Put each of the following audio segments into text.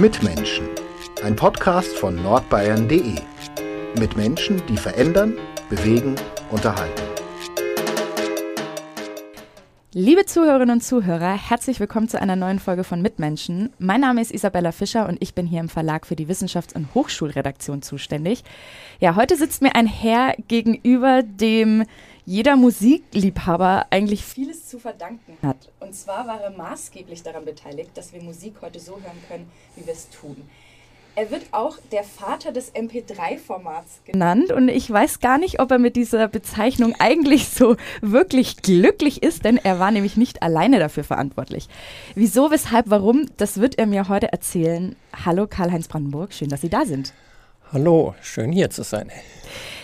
Mitmenschen, ein Podcast von nordbayern.de. Mit Menschen, die verändern, bewegen, unterhalten. Liebe Zuhörerinnen und Zuhörer, herzlich willkommen zu einer neuen Folge von Mitmenschen. Mein Name ist Isabella Fischer und ich bin hier im Verlag für die Wissenschafts- und Hochschulredaktion zuständig. Ja, heute sitzt mir ein Herr gegenüber, dem jeder Musikliebhaber eigentlich vieles zu verdanken hat. Und zwar war er maßgeblich daran beteiligt, dass wir Musik heute so hören können, wie wir es tun. Er wird auch der Vater des MP3-Formats genannt und ich weiß gar nicht, ob er mit dieser Bezeichnung eigentlich so wirklich glücklich ist, denn er war nämlich nicht alleine dafür verantwortlich. Wieso, weshalb, warum, das wird er mir heute erzählen. Hallo Karl-Heinz Brandenburg, schön, dass Sie da sind. Hallo, schön hier zu sein.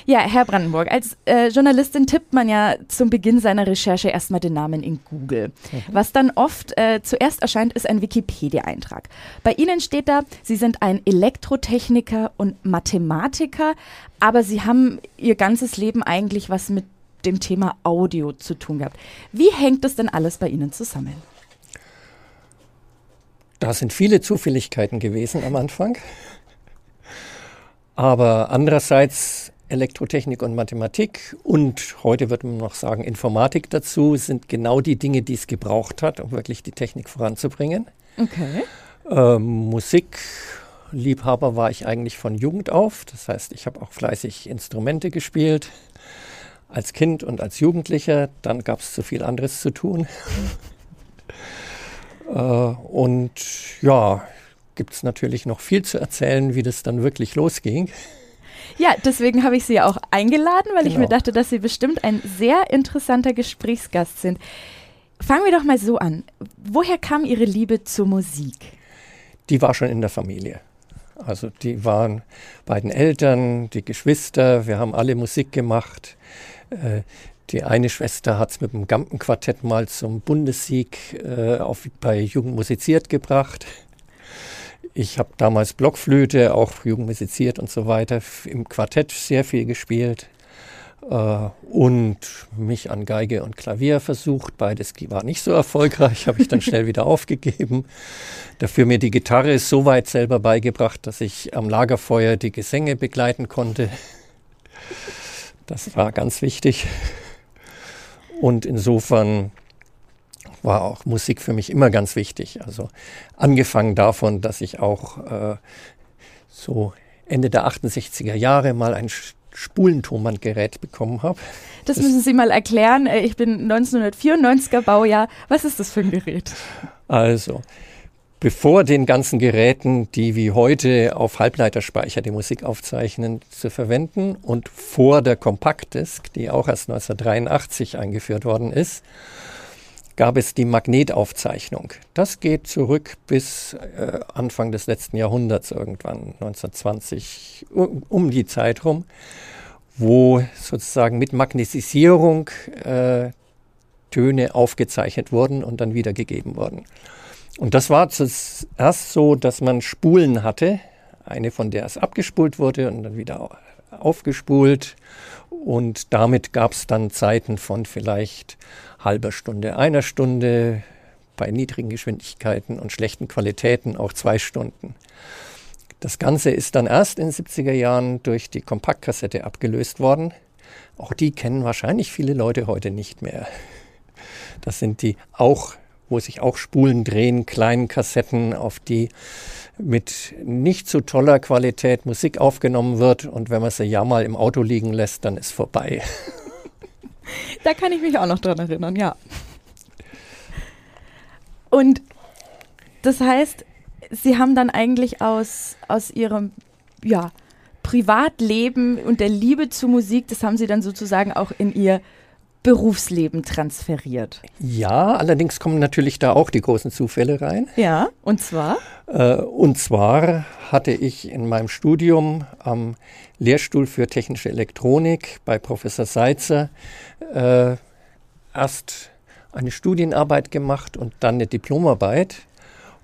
Ja, Herr Brandenburg, als äh, Journalistin tippt man ja zum Beginn seiner Recherche erstmal den Namen in Google. Mhm. Was dann oft äh, zuerst erscheint, ist ein Wikipedia-Eintrag. Bei Ihnen steht da, Sie sind ein Elektrotechniker und Mathematiker, aber Sie haben Ihr ganzes Leben eigentlich was mit dem Thema Audio zu tun gehabt. Wie hängt das denn alles bei Ihnen zusammen? Da sind viele Zufälligkeiten gewesen am Anfang. Aber andererseits Elektrotechnik und Mathematik und heute würde man noch sagen Informatik dazu sind genau die Dinge, die es gebraucht hat, um wirklich die Technik voranzubringen. Okay. Ähm, Musikliebhaber war ich eigentlich von Jugend auf. Das heißt, ich habe auch fleißig Instrumente gespielt als Kind und als Jugendlicher. Dann gab es zu viel anderes zu tun. äh, und ja, gibt es natürlich noch viel zu erzählen, wie das dann wirklich losging. Ja, deswegen habe ich Sie auch eingeladen, weil genau. ich mir genau. dachte, dass Sie bestimmt ein sehr interessanter Gesprächsgast sind. Fangen wir doch mal so an. Woher kam Ihre Liebe zur Musik? Die war schon in der Familie. Also die waren beiden Eltern, die Geschwister, wir haben alle Musik gemacht. Äh, die eine Schwester hat es mit dem Gampenquartett mal zum Bundessieg äh, auf, bei Jugend musiziert gebracht. Ich habe damals Blockflöte, auch jugendmusiziert und so weiter, im Quartett sehr viel gespielt äh, und mich an Geige und Klavier versucht. Beides war nicht so erfolgreich, habe ich dann schnell wieder aufgegeben. Dafür mir die Gitarre so weit selber beigebracht, dass ich am Lagerfeuer die Gesänge begleiten konnte. Das war ganz wichtig. Und insofern war auch Musik für mich immer ganz wichtig. Also angefangen davon, dass ich auch äh, so Ende der 68er Jahre mal ein Spulentonbandgerät bekommen habe. Das, das müssen Sie mal erklären. Äh, ich bin 1994er Baujahr. Was ist das für ein Gerät? Also, bevor den ganzen Geräten, die wie heute auf Halbleiterspeicher die Musik aufzeichnen, zu verwenden und vor der Compact-Disc, die auch erst 1983 eingeführt worden ist, gab es die Magnetaufzeichnung. Das geht zurück bis äh, Anfang des letzten Jahrhunderts, irgendwann 1920, um, die Zeit rum, wo sozusagen mit Magnetisierung äh, Töne aufgezeichnet wurden und dann wiedergegeben wurden. Und das war zuerst so, dass man Spulen hatte, eine von der es abgespult wurde und dann wieder aufgespult. Und damit gab es dann Zeiten von vielleicht halber Stunde, einer Stunde, bei niedrigen Geschwindigkeiten und schlechten Qualitäten auch zwei Stunden. Das Ganze ist dann erst in den 70er Jahren durch die Kompaktkassette abgelöst worden. Auch die kennen wahrscheinlich viele Leute heute nicht mehr. Das sind die auch, wo sich auch Spulen drehen, kleinen Kassetten, auf die mit nicht so toller Qualität Musik aufgenommen wird. Und wenn man sie ja mal im Auto liegen lässt, dann ist vorbei. Da kann ich mich auch noch dran erinnern, ja. Und das heißt, Sie haben dann eigentlich aus, aus Ihrem ja, Privatleben und der Liebe zur Musik, das haben Sie dann sozusagen auch in Ihr Berufsleben transferiert. Ja, allerdings kommen natürlich da auch die großen Zufälle rein. Ja, und zwar? Äh, und zwar hatte ich in meinem Studium am Lehrstuhl für technische Elektronik bei Professor Seitzer äh, erst eine Studienarbeit gemacht und dann eine Diplomarbeit.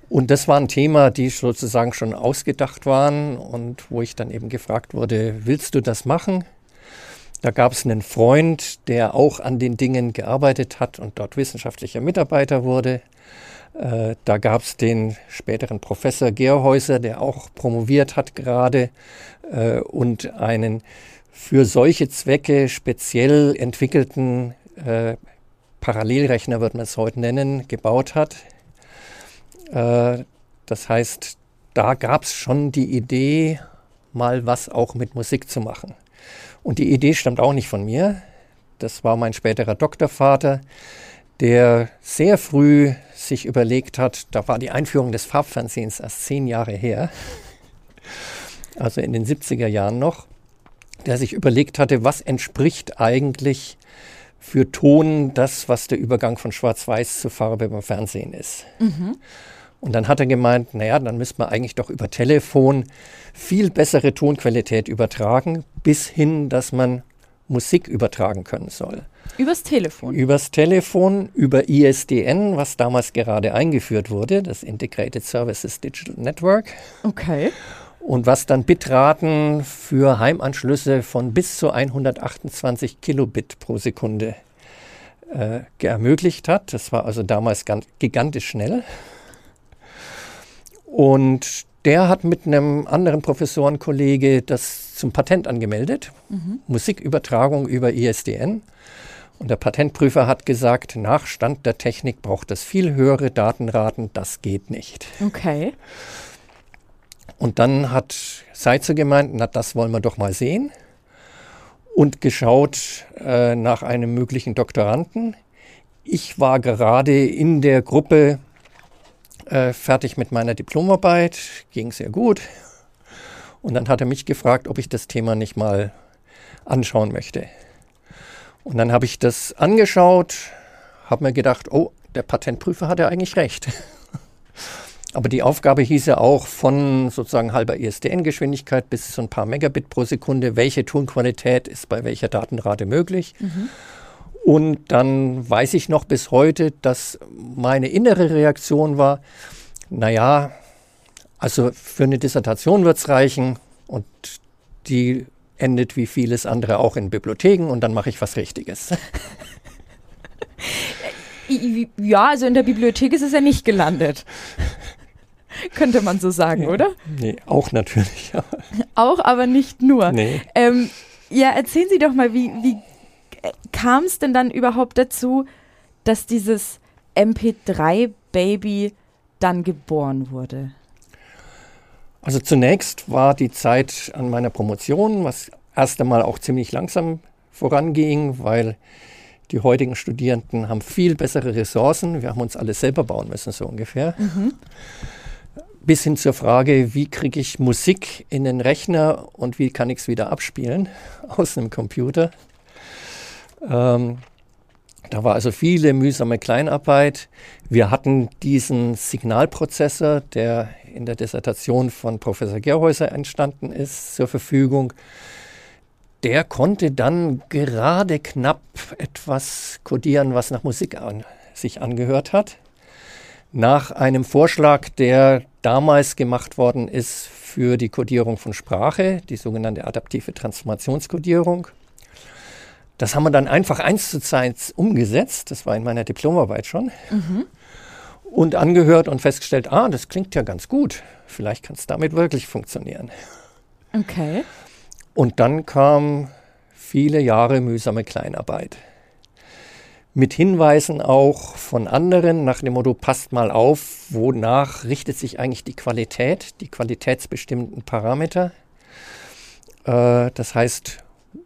Und das war ein Thema, die sozusagen schon ausgedacht waren und wo ich dann eben gefragt wurde, willst du das machen? Da gab es einen Freund, der auch an den Dingen gearbeitet hat und dort wissenschaftlicher Mitarbeiter wurde. Äh, da gab es den späteren Professor Gerhäuser, der auch promoviert hat gerade äh, und einen für solche Zwecke speziell entwickelten äh, Parallelrechner, wird man es heute nennen, gebaut hat. Das heißt, da gab es schon die Idee, mal was auch mit Musik zu machen. Und die Idee stammt auch nicht von mir. Das war mein späterer Doktorvater, der sehr früh sich überlegt hat, da war die Einführung des Farbfernsehens erst zehn Jahre her, also in den 70er Jahren noch, der sich überlegt hatte, was entspricht eigentlich für Ton das, was der Übergang von Schwarz-Weiß zu Farbe beim Fernsehen ist. Mhm. Und dann hat er gemeint, naja, dann müsste man eigentlich doch über Telefon viel bessere Tonqualität übertragen, bis hin, dass man Musik übertragen können soll. Übers Telefon? Übers Telefon, über ISDN, was damals gerade eingeführt wurde, das Integrated Services Digital Network. Okay. Und was dann Bitraten für Heimanschlüsse von bis zu 128 Kilobit pro Sekunde äh, ermöglicht hat. Das war also damals ganz gigantisch schnell. Und der hat mit einem anderen Professorenkollege das zum Patent angemeldet. Mhm. Musikübertragung über ISDN. Und der Patentprüfer hat gesagt, nach Stand der Technik braucht es viel höhere Datenraten, das geht nicht. Okay. Und dann hat Seitzer gemeint, na das wollen wir doch mal sehen. Und geschaut äh, nach einem möglichen Doktoranden. Ich war gerade in der Gruppe äh, fertig mit meiner Diplomarbeit, ging sehr gut. Und dann hat er mich gefragt, ob ich das Thema nicht mal anschauen möchte. Und dann habe ich das angeschaut, habe mir gedacht, oh, der Patentprüfer hat ja eigentlich recht. Aber die Aufgabe hieß ja auch von sozusagen halber ISDN-Geschwindigkeit bis zu ein paar Megabit pro Sekunde, welche Tonqualität ist bei welcher Datenrate möglich. Mhm. Und dann weiß ich noch bis heute, dass meine innere Reaktion war, naja, also für eine Dissertation wird es reichen und die endet wie vieles andere auch in Bibliotheken und dann mache ich was Richtiges. Ja, also in der Bibliothek ist es ja nicht gelandet. Könnte man so sagen, nee, oder? Nee, auch natürlich. Ja. Auch, aber nicht nur. Nee. Ähm, ja, erzählen Sie doch mal, wie, wie kam es denn dann überhaupt dazu, dass dieses MP3-Baby dann geboren wurde? Also zunächst war die Zeit an meiner Promotion, was erst einmal auch ziemlich langsam voranging, weil die heutigen Studierenden haben viel bessere Ressourcen. Wir haben uns alles selber bauen müssen, so ungefähr. Mhm. Bis hin zur Frage, wie kriege ich Musik in den Rechner und wie kann ich es wieder abspielen aus einem Computer. Ähm, da war also viele mühsame Kleinarbeit. Wir hatten diesen Signalprozessor, der in der Dissertation von Professor Gerhäuser entstanden ist, zur Verfügung. Der konnte dann gerade knapp etwas kodieren, was nach Musik an, sich angehört hat. Nach einem Vorschlag, der damals gemacht worden ist für die Kodierung von Sprache, die sogenannte adaptive Transformationskodierung. Das haben wir dann einfach eins zu eins umgesetzt. Das war in meiner Diplomarbeit schon. Mhm. Und angehört und festgestellt, ah, das klingt ja ganz gut. Vielleicht kann es damit wirklich funktionieren. Okay. Und dann kam viele Jahre mühsame Kleinarbeit. Mit Hinweisen auch von anderen nach dem Motto, passt mal auf, wonach richtet sich eigentlich die Qualität, die qualitätsbestimmten Parameter. Äh, das heißt,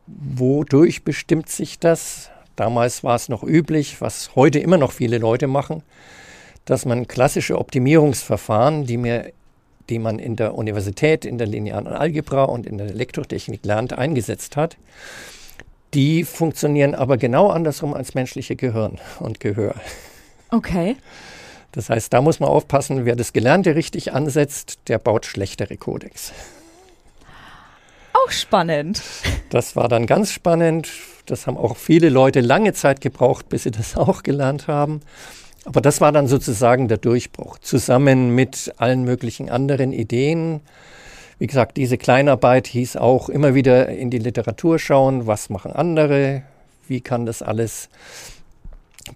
Wodurch bestimmt sich das? Damals war es noch üblich, was heute immer noch viele Leute machen, dass man klassische Optimierungsverfahren, die, mir, die man in der Universität, in der linearen Algebra und in der Elektrotechnik lernt, eingesetzt hat. Die funktionieren aber genau andersrum als menschliche Gehirn und Gehör. Okay. Das heißt, da muss man aufpassen, wer das Gelernte richtig ansetzt, der baut schlechtere Codex auch spannend. Das war dann ganz spannend. Das haben auch viele Leute lange Zeit gebraucht, bis sie das auch gelernt haben. Aber das war dann sozusagen der Durchbruch, zusammen mit allen möglichen anderen Ideen. Wie gesagt, diese Kleinarbeit hieß auch immer wieder in die Literatur schauen, was machen andere, wie kann das alles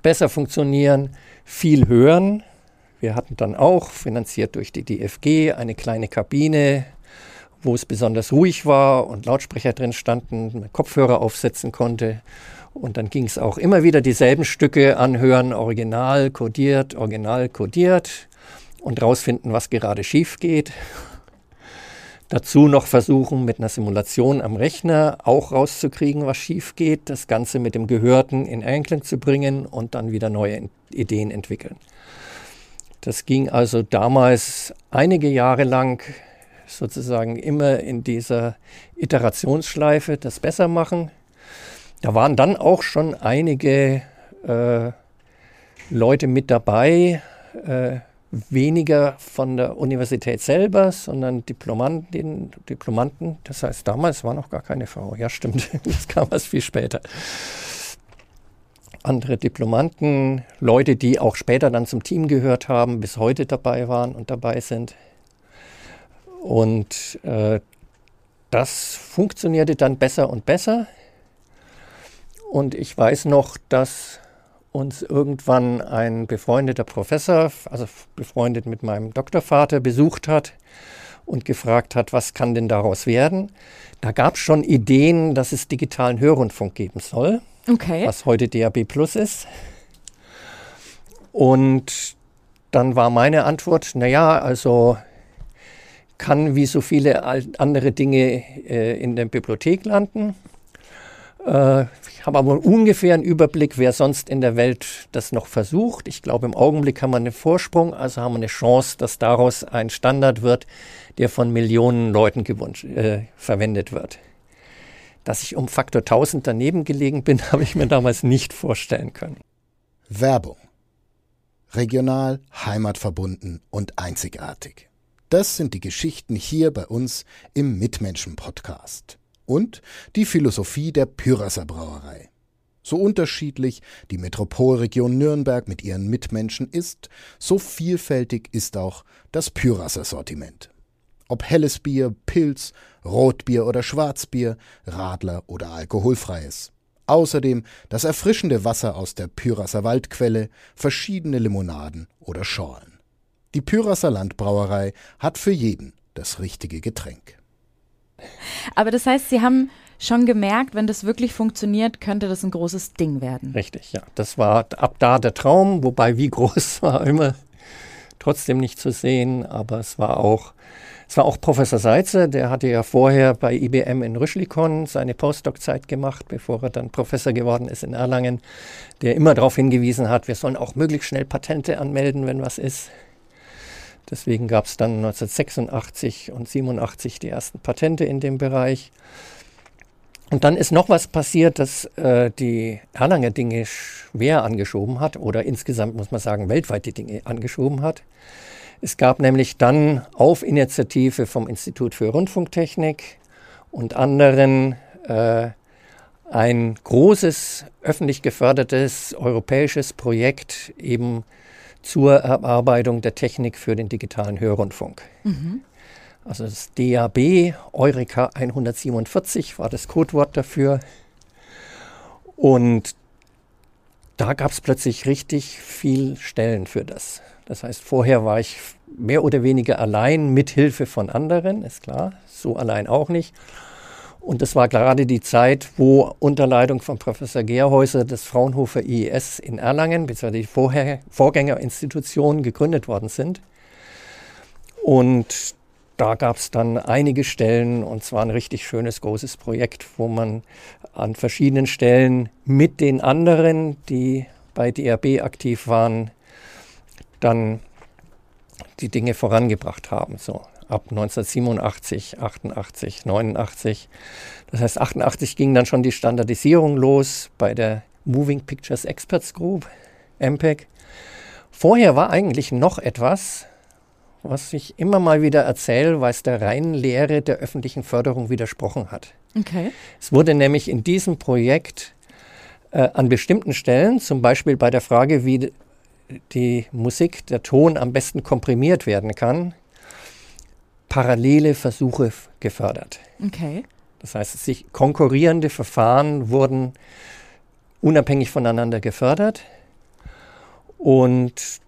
besser funktionieren, viel hören, wir hatten dann auch, finanziert durch die DFG, eine kleine Kabine, wo es besonders ruhig war und Lautsprecher drin standen, Kopfhörer aufsetzen konnte. Und dann ging es auch immer wieder dieselben Stücke anhören, original kodiert, original kodiert und rausfinden, was gerade schief geht. Dazu noch versuchen, mit einer Simulation am Rechner auch rauszukriegen, was schief geht, das Ganze mit dem Gehörten in Einklang zu bringen und dann wieder neue Ideen entwickeln. Das ging also damals einige Jahre lang sozusagen immer in dieser Iterationsschleife das besser machen. Da waren dann auch schon einige äh, Leute mit dabei, äh, weniger von der Universität selber, sondern Diplomanten, Diplomanten. Das heißt, damals war noch gar keine Frau. Ja, stimmt, das kam erst viel später. Andere Diplomanten, Leute, die auch später dann zum Team gehört haben, bis heute dabei waren und dabei sind. Und äh, das funktionierte dann besser und besser. Und ich weiß noch, dass uns irgendwann ein befreundeter Professor, also befreundet mit meinem Doktorvater, besucht hat und gefragt hat, was kann denn daraus werden. Da gab es schon Ideen, dass es digitalen Hörrundfunk geben soll, okay. was heute DAB Plus ist. Und dann war meine Antwort, naja, also kann wie so viele andere Dinge äh, in der Bibliothek landen. Äh, ich habe aber ungefähr einen Überblick, wer sonst in der Welt das noch versucht. Ich glaube, im Augenblick haben wir einen Vorsprung, also haben wir eine Chance, dass daraus ein Standard wird, der von Millionen Leuten äh, verwendet wird. Dass ich um Faktor 1000 daneben gelegen bin, habe ich mir damals nicht vorstellen können. Werbung. Regional, heimatverbunden und einzigartig. Das sind die Geschichten hier bei uns im Mitmenschen-Podcast. Und die Philosophie der Pyrasser Brauerei. So unterschiedlich die Metropolregion Nürnberg mit ihren Mitmenschen ist, so vielfältig ist auch das Pyrasser Sortiment. Ob helles Bier, Pilz, Rotbier oder Schwarzbier, Radler oder alkoholfreies. Außerdem das erfrischende Wasser aus der Pyrasser Waldquelle, verschiedene Limonaden oder Schorlen. Die Pyrasser Landbrauerei hat für jeden das richtige Getränk. Aber das heißt, Sie haben schon gemerkt, wenn das wirklich funktioniert, könnte das ein großes Ding werden. Richtig, ja. Das war ab da der Traum, wobei wie groß war immer trotzdem nicht zu sehen, aber es war auch es war auch Professor Seitzer, der hatte ja vorher bei IBM in Rüschlikon seine Postdoc-Zeit gemacht, bevor er dann Professor geworden ist in Erlangen, der immer darauf hingewiesen hat, wir sollen auch möglichst schnell Patente anmelden, wenn was ist. Deswegen gab es dann 1986 und 87 die ersten Patente in dem Bereich. Und dann ist noch was passiert, das äh, die Erlanger Dinge schwer angeschoben hat oder insgesamt muss man sagen weltweit die Dinge angeschoben hat. Es gab nämlich dann auf Initiative vom Institut für Rundfunktechnik und anderen äh, ein großes öffentlich gefördertes europäisches Projekt eben zur Erarbeitung der Technik für den digitalen Hörrundfunk. Mhm. Also das DAB Eureka 147 war das Codewort dafür. Und da gab es plötzlich richtig viel Stellen für das. Das heißt, vorher war ich mehr oder weniger allein mit Hilfe von anderen, ist klar, so allein auch nicht. Und das war gerade die Zeit, wo unter Leitung von Professor Gerhäuser das Fraunhofer IES in Erlangen, beziehungsweise die Vorher Vorgängerinstitutionen gegründet worden sind. Und da gab es dann einige Stellen und zwar ein richtig schönes, großes Projekt, wo man an verschiedenen Stellen mit den anderen, die bei DRB aktiv waren, dann die Dinge vorangebracht haben. So ab 1987, 88, 89. Das heißt, 88 ging dann schon die Standardisierung los bei der Moving Pictures Experts Group, MPEG. Vorher war eigentlich noch etwas, was ich immer mal wieder erzähle, weil es der reinen Lehre der öffentlichen Förderung widersprochen hat. Okay. Es wurde nämlich in diesem Projekt äh, an bestimmten Stellen, zum Beispiel bei der Frage, wie die Musik, der Ton am besten komprimiert werden kann, parallele Versuche gefördert. Okay. Das heißt, sich konkurrierende Verfahren wurden unabhängig voneinander gefördert und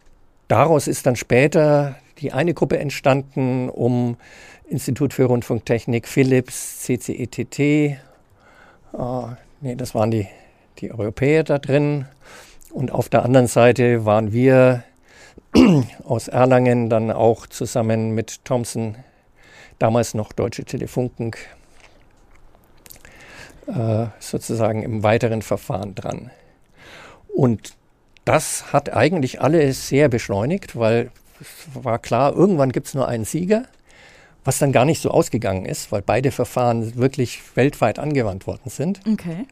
daraus ist dann später die eine Gruppe entstanden, um Institut für Rundfunktechnik, Philips, CCETT, äh, nee, das waren die, die Europäer da drin. Und auf der anderen Seite waren wir aus Erlangen dann auch zusammen mit Thomson, damals noch Deutsche Telefunken, äh, sozusagen im weiteren Verfahren dran. Und das hat eigentlich alles sehr beschleunigt, weil es war klar, irgendwann gibt es nur einen Sieger, was dann gar nicht so ausgegangen ist, weil beide Verfahren wirklich weltweit angewandt worden sind. Okay.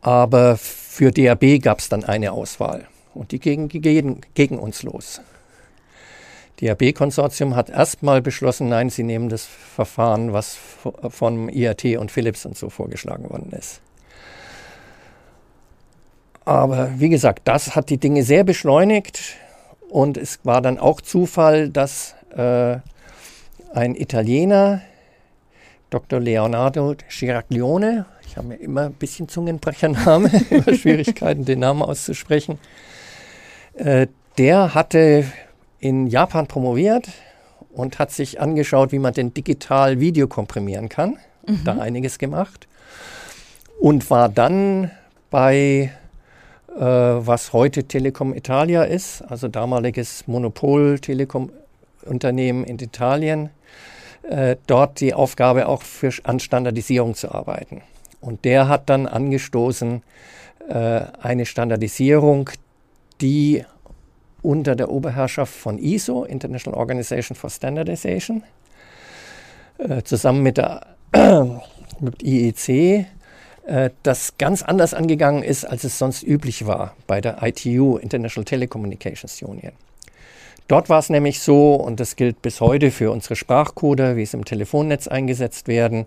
Aber für DAB gab es dann eine Auswahl und die ging gegen, gegen uns los. DAB-Konsortium hat erstmal beschlossen, nein, sie nehmen das Verfahren, was von IAT und Philips und so vorgeschlagen worden ist. Aber wie gesagt, das hat die Dinge sehr beschleunigt und es war dann auch Zufall, dass äh, ein Italiener, Dr. Leonardo Giraglione, ich habe mir immer ein bisschen Zungenbrechername, immer Schwierigkeiten, den Namen auszusprechen, äh, der hatte in Japan promoviert und hat sich angeschaut, wie man denn digital Video komprimieren kann. Mhm. Da einiges gemacht. Und war dann bei, äh, was heute Telekom Italia ist, also damaliges Monopol-Telekom-Unternehmen in Italien, äh, dort die Aufgabe auch für, an Standardisierung zu arbeiten. Und der hat dann angestoßen äh, eine Standardisierung, die unter der Oberherrschaft von ISO, International Organization for Standardization, äh, zusammen mit der mit IEC, äh, das ganz anders angegangen ist, als es sonst üblich war bei der ITU, International Telecommunications Union. Dort war es nämlich so, und das gilt bis heute für unsere Sprachcoder, wie es im Telefonnetz eingesetzt werden,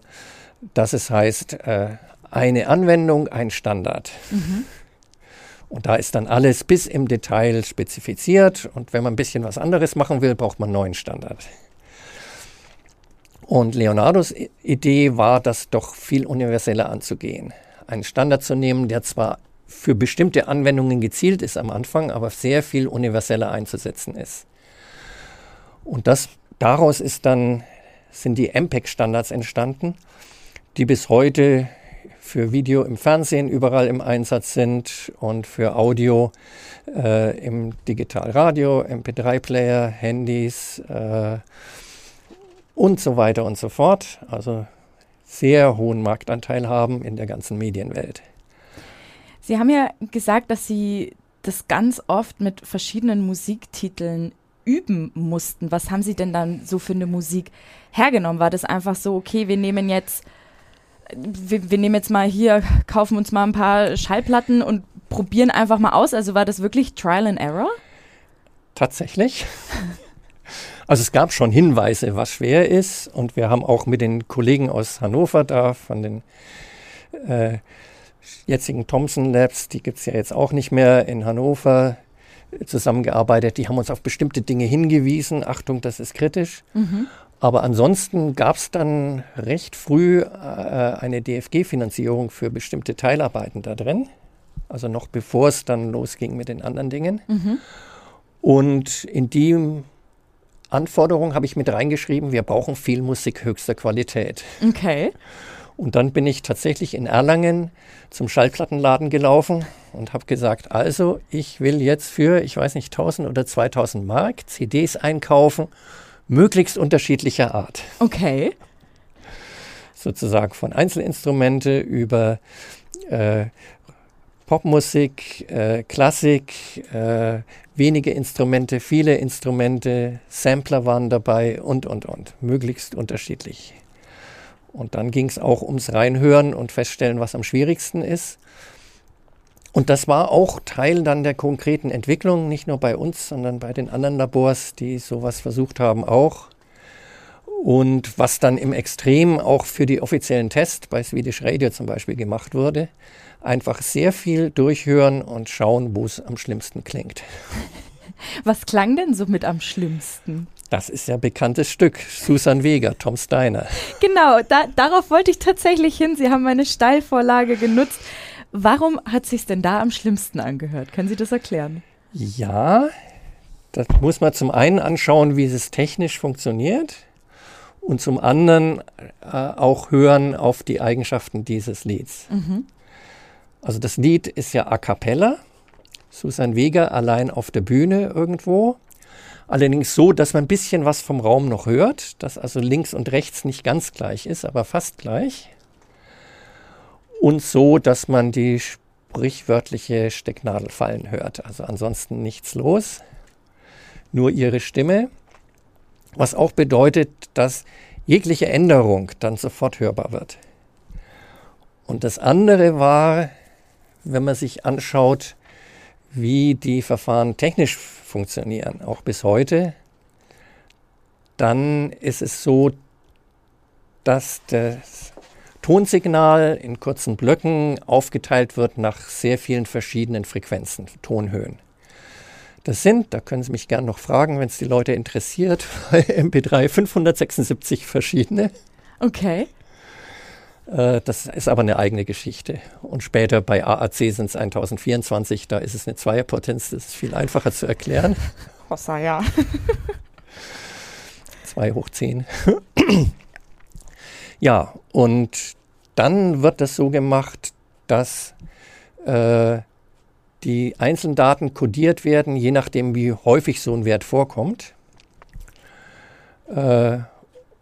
dass es heißt, äh, eine Anwendung, ein Standard. Mhm. Und da ist dann alles bis im Detail spezifiziert. Und wenn man ein bisschen was anderes machen will, braucht man einen neuen Standard. Und Leonardos Idee war, das doch viel universeller anzugehen. Einen Standard zu nehmen, der zwar für bestimmte Anwendungen gezielt ist am Anfang, aber sehr viel universeller einzusetzen ist. Und das, daraus ist dann, sind die MPEG-Standards entstanden, die bis heute für Video im Fernsehen überall im Einsatz sind und für Audio äh, im Digitalradio, MP3-Player, Handys äh, und so weiter und so fort. Also sehr hohen Marktanteil haben in der ganzen Medienwelt. Sie haben ja gesagt, dass Sie das ganz oft mit verschiedenen Musiktiteln üben mussten. Was haben Sie denn dann so für eine Musik hergenommen? War das einfach so, okay, wir nehmen jetzt wir, wir, nehmen jetzt mal hier, kaufen uns mal ein paar Schallplatten und probieren einfach mal aus. Also war das wirklich Trial and Error? Tatsächlich. Also es gab schon Hinweise, was schwer ist. Und wir haben auch mit den Kollegen aus Hannover da, von den äh, jetzigen Thomson Labs, die gibt es ja jetzt auch nicht mehr in Hannover, zusammengearbeitet. Die haben uns auf bestimmte Dinge hingewiesen. Achtung, das ist kritisch. Mhm. Aber ansonsten gab es dann recht früh äh, eine DFG-Finanzierung für bestimmte Teilarbeiten da drin. Also noch bevor es dann losging mit den anderen Dingen. Mhm. Und in die Anforderung habe ich mit reingeschrieben, wir brauchen viel Musik höchster Qualität. Okay. Und dann bin ich tatsächlich in Erlangen zum Schallplattenladen gelaufen und habe gesagt, also ich will jetzt für, ich weiß nicht, 1000 oder 2000 Mark CDs einkaufen möglichst unterschiedlicher Art. Okay. Sozusagen von Einzelinstrumente über äh, Popmusik, äh, Klassik, äh, wenige Instrumente, viele Instrumente, Sampler waren dabei und, und, und. Möglichst unterschiedlich. Und dann ging es auch ums Reinhören und feststellen, was am schwierigsten ist. Und das war auch Teil dann der konkreten Entwicklung, nicht nur bei uns, sondern bei den anderen Labors, die sowas versucht haben auch. Und was dann im Extrem auch für die offiziellen Tests bei Swedish Radio zum Beispiel gemacht wurde, einfach sehr viel durchhören und schauen, wo es am schlimmsten klingt. Was klang denn so mit am schlimmsten? Das ist ja bekanntes Stück. Susan Vega, Tom Steiner. Genau, da, darauf wollte ich tatsächlich hin. Sie haben meine Steilvorlage genutzt. Warum hat sich denn da am schlimmsten angehört? Können Sie das erklären? Ja, Das muss man zum einen anschauen, wie es technisch funktioniert und zum anderen äh, auch hören auf die Eigenschaften dieses Lieds. Mhm. Also das Lied ist ja a cappella, Susan Vega allein auf der Bühne irgendwo. Allerdings so, dass man ein bisschen was vom Raum noch hört, dass also links und rechts nicht ganz gleich ist, aber fast gleich. Und so, dass man die sprichwörtliche Stecknadel fallen hört. Also ansonsten nichts los, nur ihre Stimme. Was auch bedeutet, dass jegliche Änderung dann sofort hörbar wird. Und das andere war, wenn man sich anschaut, wie die Verfahren technisch funktionieren, auch bis heute, dann ist es so, dass das Tonsignal in kurzen Blöcken aufgeteilt wird nach sehr vielen verschiedenen Frequenzen, Tonhöhen. Das sind, da können Sie mich gerne noch fragen, wenn es die Leute interessiert, bei MP3 576 verschiedene. Okay. Äh, das ist aber eine eigene Geschichte. Und später bei AAC sind es 1024, da ist es eine Zweierpotenz, das ist viel einfacher zu erklären. Hossa, ja. 2 hoch 10. ja, und dann wird das so gemacht, dass äh, die einzelnen Daten kodiert werden, je nachdem, wie häufig so ein Wert vorkommt. Äh,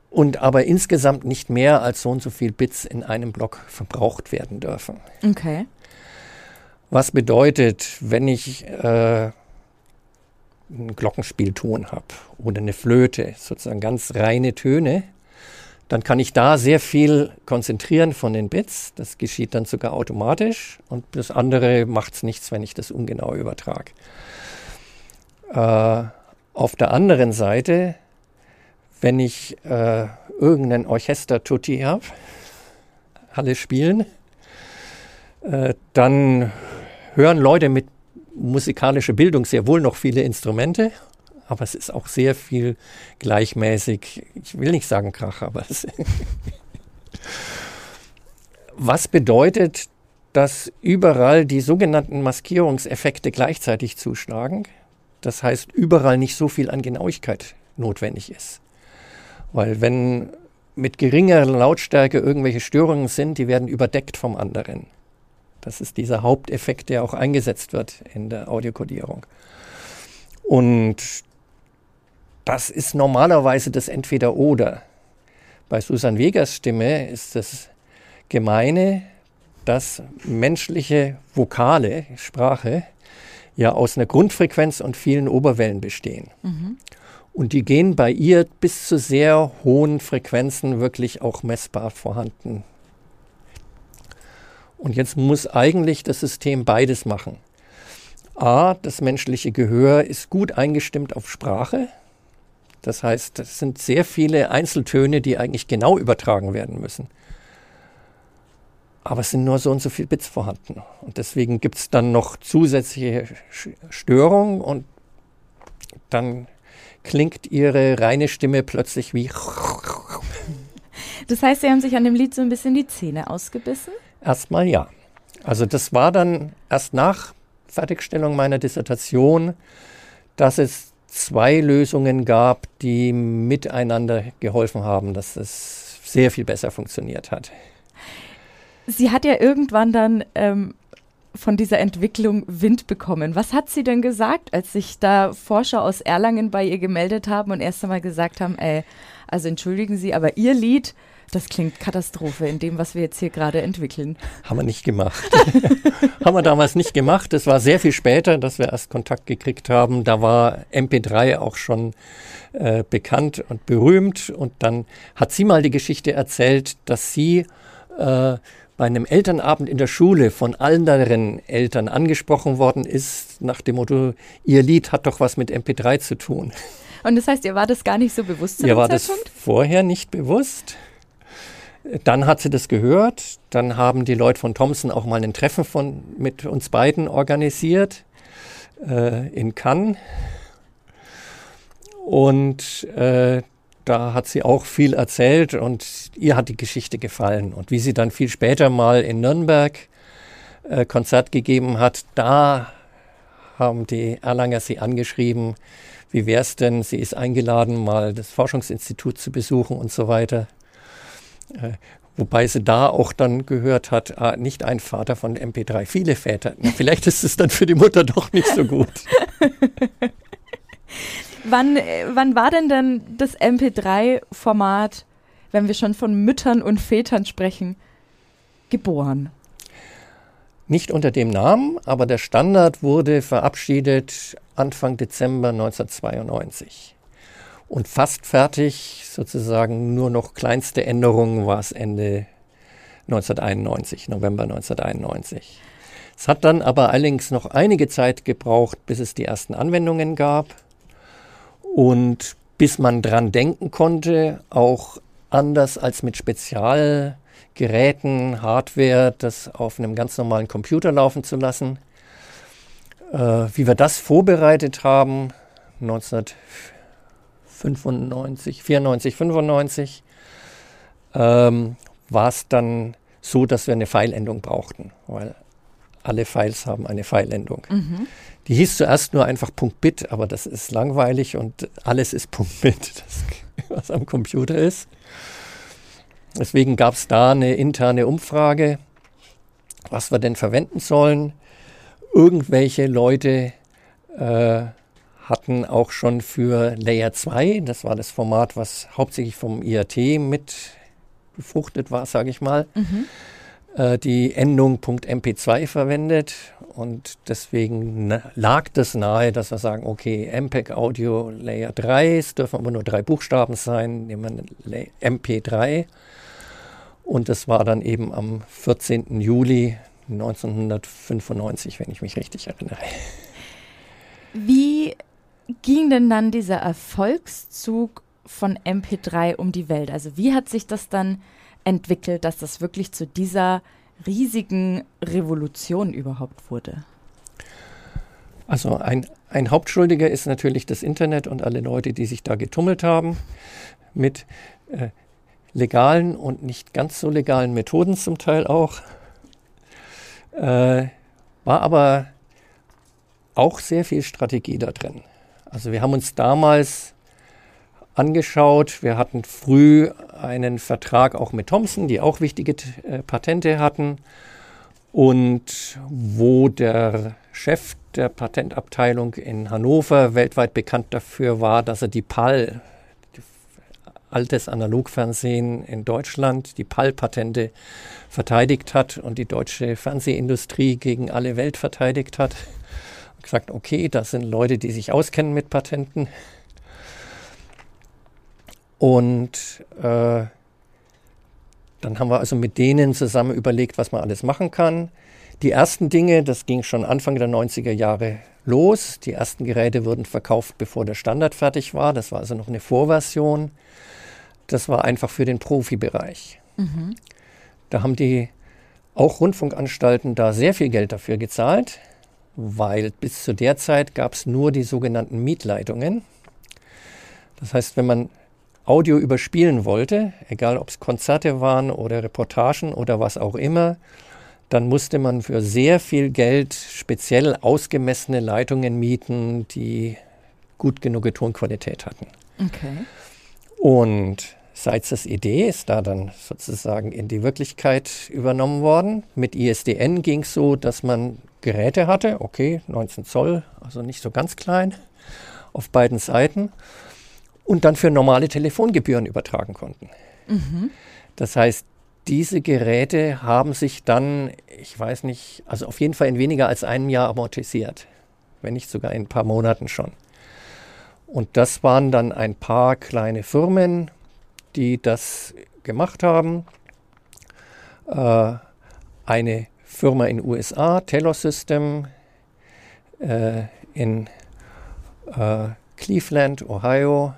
und aber insgesamt nicht mehr als so und so viel Bits in einem Block verbraucht werden dürfen. Okay. Was bedeutet, wenn ich äh, einen Glockenspielton habe oder eine Flöte, sozusagen ganz reine Töne, dann kann ich da sehr viel konzentrieren von den Bits. Das geschieht dann sogar automatisch und das andere macht es nichts, wenn ich das ungenau übertrage. Äh, auf der anderen Seite wenn ich äh, irgendein Orchester-Tutti habe, alle spielen, äh, dann hören Leute mit musikalischer Bildung sehr wohl noch viele Instrumente, aber es ist auch sehr viel gleichmäßig, ich will nicht sagen Krach, aber es was bedeutet, dass überall die sogenannten Maskierungseffekte gleichzeitig zuschlagen. Das heißt, überall nicht so viel an Genauigkeit notwendig ist. Weil wenn mit geringer Lautstärke irgendwelche Störungen sind, die werden überdeckt vom anderen. Das ist dieser Haupteffekt, der auch eingesetzt wird in der Audiokodierung. Und das ist normalerweise das Entweder-Oder. Bei Susan Vegas Stimme ist das Gemeine, dass menschliche Vokale, Sprache, ja aus einer Grundfrequenz und vielen Oberwellen bestehen. Mhm. Und die gehen bei ihr bis zu sehr hohen Frequenzen wirklich auch messbar vorhanden. Und jetzt muss eigentlich das System beides machen. A, das menschliche Gehör ist gut eingestimmt auf Sprache. Das heißt, es sind sehr viele Einzeltöne, die eigentlich genau übertragen werden müssen. Aber es sind nur so und so viele Bits vorhanden. Und deswegen gibt es dann noch zusätzliche Störungen und dann klingt ihre reine Stimme plötzlich wie. Das heißt, Sie haben sich an dem Lied so ein bisschen die Zähne ausgebissen? Erstmal ja. Also das war dann erst nach Fertigstellung meiner Dissertation, dass es zwei Lösungen gab, die miteinander geholfen haben, dass es sehr viel besser funktioniert hat. Sie hat ja irgendwann dann ähm, von dieser Entwicklung Wind bekommen. Was hat sie denn gesagt, als sich da Forscher aus Erlangen bei ihr gemeldet haben und erst einmal gesagt haben, ey, also entschuldigen Sie, aber Ihr Lied, das klingt Katastrophe in dem, was wir jetzt hier gerade entwickeln. Haben wir nicht gemacht. haben wir damals nicht gemacht. Es war sehr viel später, dass wir erst Kontakt gekriegt haben. Da war MP3 auch schon äh, bekannt und berühmt. Und dann hat sie mal die Geschichte erzählt, dass sie äh, bei einem Elternabend in der Schule von anderen Eltern angesprochen worden ist, nach dem Motto, ihr Lied hat doch was mit MP3 zu tun. Und das heißt, ihr war das gar nicht so bewusst? Ihr war das vorher nicht bewusst. Dann hat sie das gehört. Dann haben die Leute von Thomson auch mal ein Treffen von, mit uns beiden organisiert äh, in Cannes. Und äh, da hat sie auch viel erzählt und ihr hat die Geschichte gefallen. Und wie sie dann viel später mal in Nürnberg äh, Konzert gegeben hat, da haben die Erlanger sie angeschrieben, wie wäre es denn, sie ist eingeladen, mal das Forschungsinstitut zu besuchen und so weiter. Äh, wobei sie da auch dann gehört hat, ah, nicht ein Vater von MP3, viele Väter. Na, vielleicht ist es dann für die Mutter doch nicht so gut. wann, äh, wann war denn dann das MP3-Format, wenn wir schon von Müttern und Vätern sprechen, geboren? Nicht unter dem Namen, aber der Standard wurde verabschiedet Anfang Dezember 1992. Und fast fertig, sozusagen nur noch kleinste Änderungen, war es Ende 1991, November 1991. Es hat dann aber allerdings noch einige Zeit gebraucht, bis es die ersten Anwendungen gab und bis man dran denken konnte, auch anders als mit Spezialgeräten, Hardware, das auf einem ganz normalen Computer laufen zu lassen. Äh, wie wir das vorbereitet haben, 1995, 94, 95, ähm, war es dann so, dass wir eine Pfeilendung brauchten, weil alle Files haben eine Pfeilendung. Mhm. Die hieß zuerst nur einfach .bit, aber das ist langweilig und alles ist .bit, das, was am Computer ist. Deswegen gab es da eine interne Umfrage, was wir denn verwenden sollen irgendwelche Leute äh, hatten auch schon für Layer 2, das war das Format, was hauptsächlich vom IAT mit befruchtet war, sage ich mal, mhm. äh, die Endung .mp2 verwendet und deswegen lag das nahe, dass wir sagen, okay, MPEG Audio Layer 3, es dürfen aber nur drei Buchstaben sein, nehmen wir MP3 und das war dann eben am 14. Juli 1995, wenn ich mich richtig erinnere. Wie ging denn dann dieser Erfolgszug von MP3 um die Welt? Also wie hat sich das dann entwickelt, dass das wirklich zu dieser riesigen Revolution überhaupt wurde? Also ein, ein Hauptschuldiger ist natürlich das Internet und alle Leute, die sich da getummelt haben mit äh, legalen und nicht ganz so legalen Methoden zum Teil auch. Äh, war aber auch sehr viel Strategie da drin. Also wir haben uns damals angeschaut, wir hatten früh einen Vertrag auch mit Thomson, die auch wichtige äh, Patente hatten und wo der Chef der Patentabteilung in Hannover weltweit bekannt dafür war, dass er die PAL, altes Analogfernsehen in Deutschland, die PAL-Patente verteidigt hat und die deutsche Fernsehindustrie gegen alle Welt verteidigt hat. Gesagt, okay, das sind Leute, die sich auskennen mit Patenten. Und äh, dann haben wir also mit denen zusammen überlegt, was man alles machen kann. Die ersten Dinge, das ging schon Anfang der 90er Jahre los. Die ersten Geräte wurden verkauft, bevor der Standard fertig war. Das war also noch eine Vorversion. Das war einfach für den Profibereich. Mhm. Da haben die auch Rundfunkanstalten da sehr viel Geld dafür gezahlt, weil bis zu der Zeit gab es nur die sogenannten Mietleitungen. Das heißt, wenn man Audio überspielen wollte, egal ob es Konzerte waren oder Reportagen oder was auch immer, dann musste man für sehr viel Geld speziell ausgemessene Leitungen mieten, die gut genug Tonqualität hatten. Okay. Und Seit das Idee ist da dann sozusagen in die Wirklichkeit übernommen worden. Mit ISDN ging es so, dass man Geräte hatte, okay, 19 Zoll, also nicht so ganz klein, auf beiden Seiten und dann für normale Telefongebühren übertragen konnten. Mhm. Das heißt, diese Geräte haben sich dann, ich weiß nicht, also auf jeden Fall in weniger als einem Jahr amortisiert, wenn nicht sogar in ein paar Monaten schon. Und das waren dann ein paar kleine Firmen, die das gemacht haben. Äh, eine Firma in USA, Taylor System, äh, in äh, Cleveland, Ohio.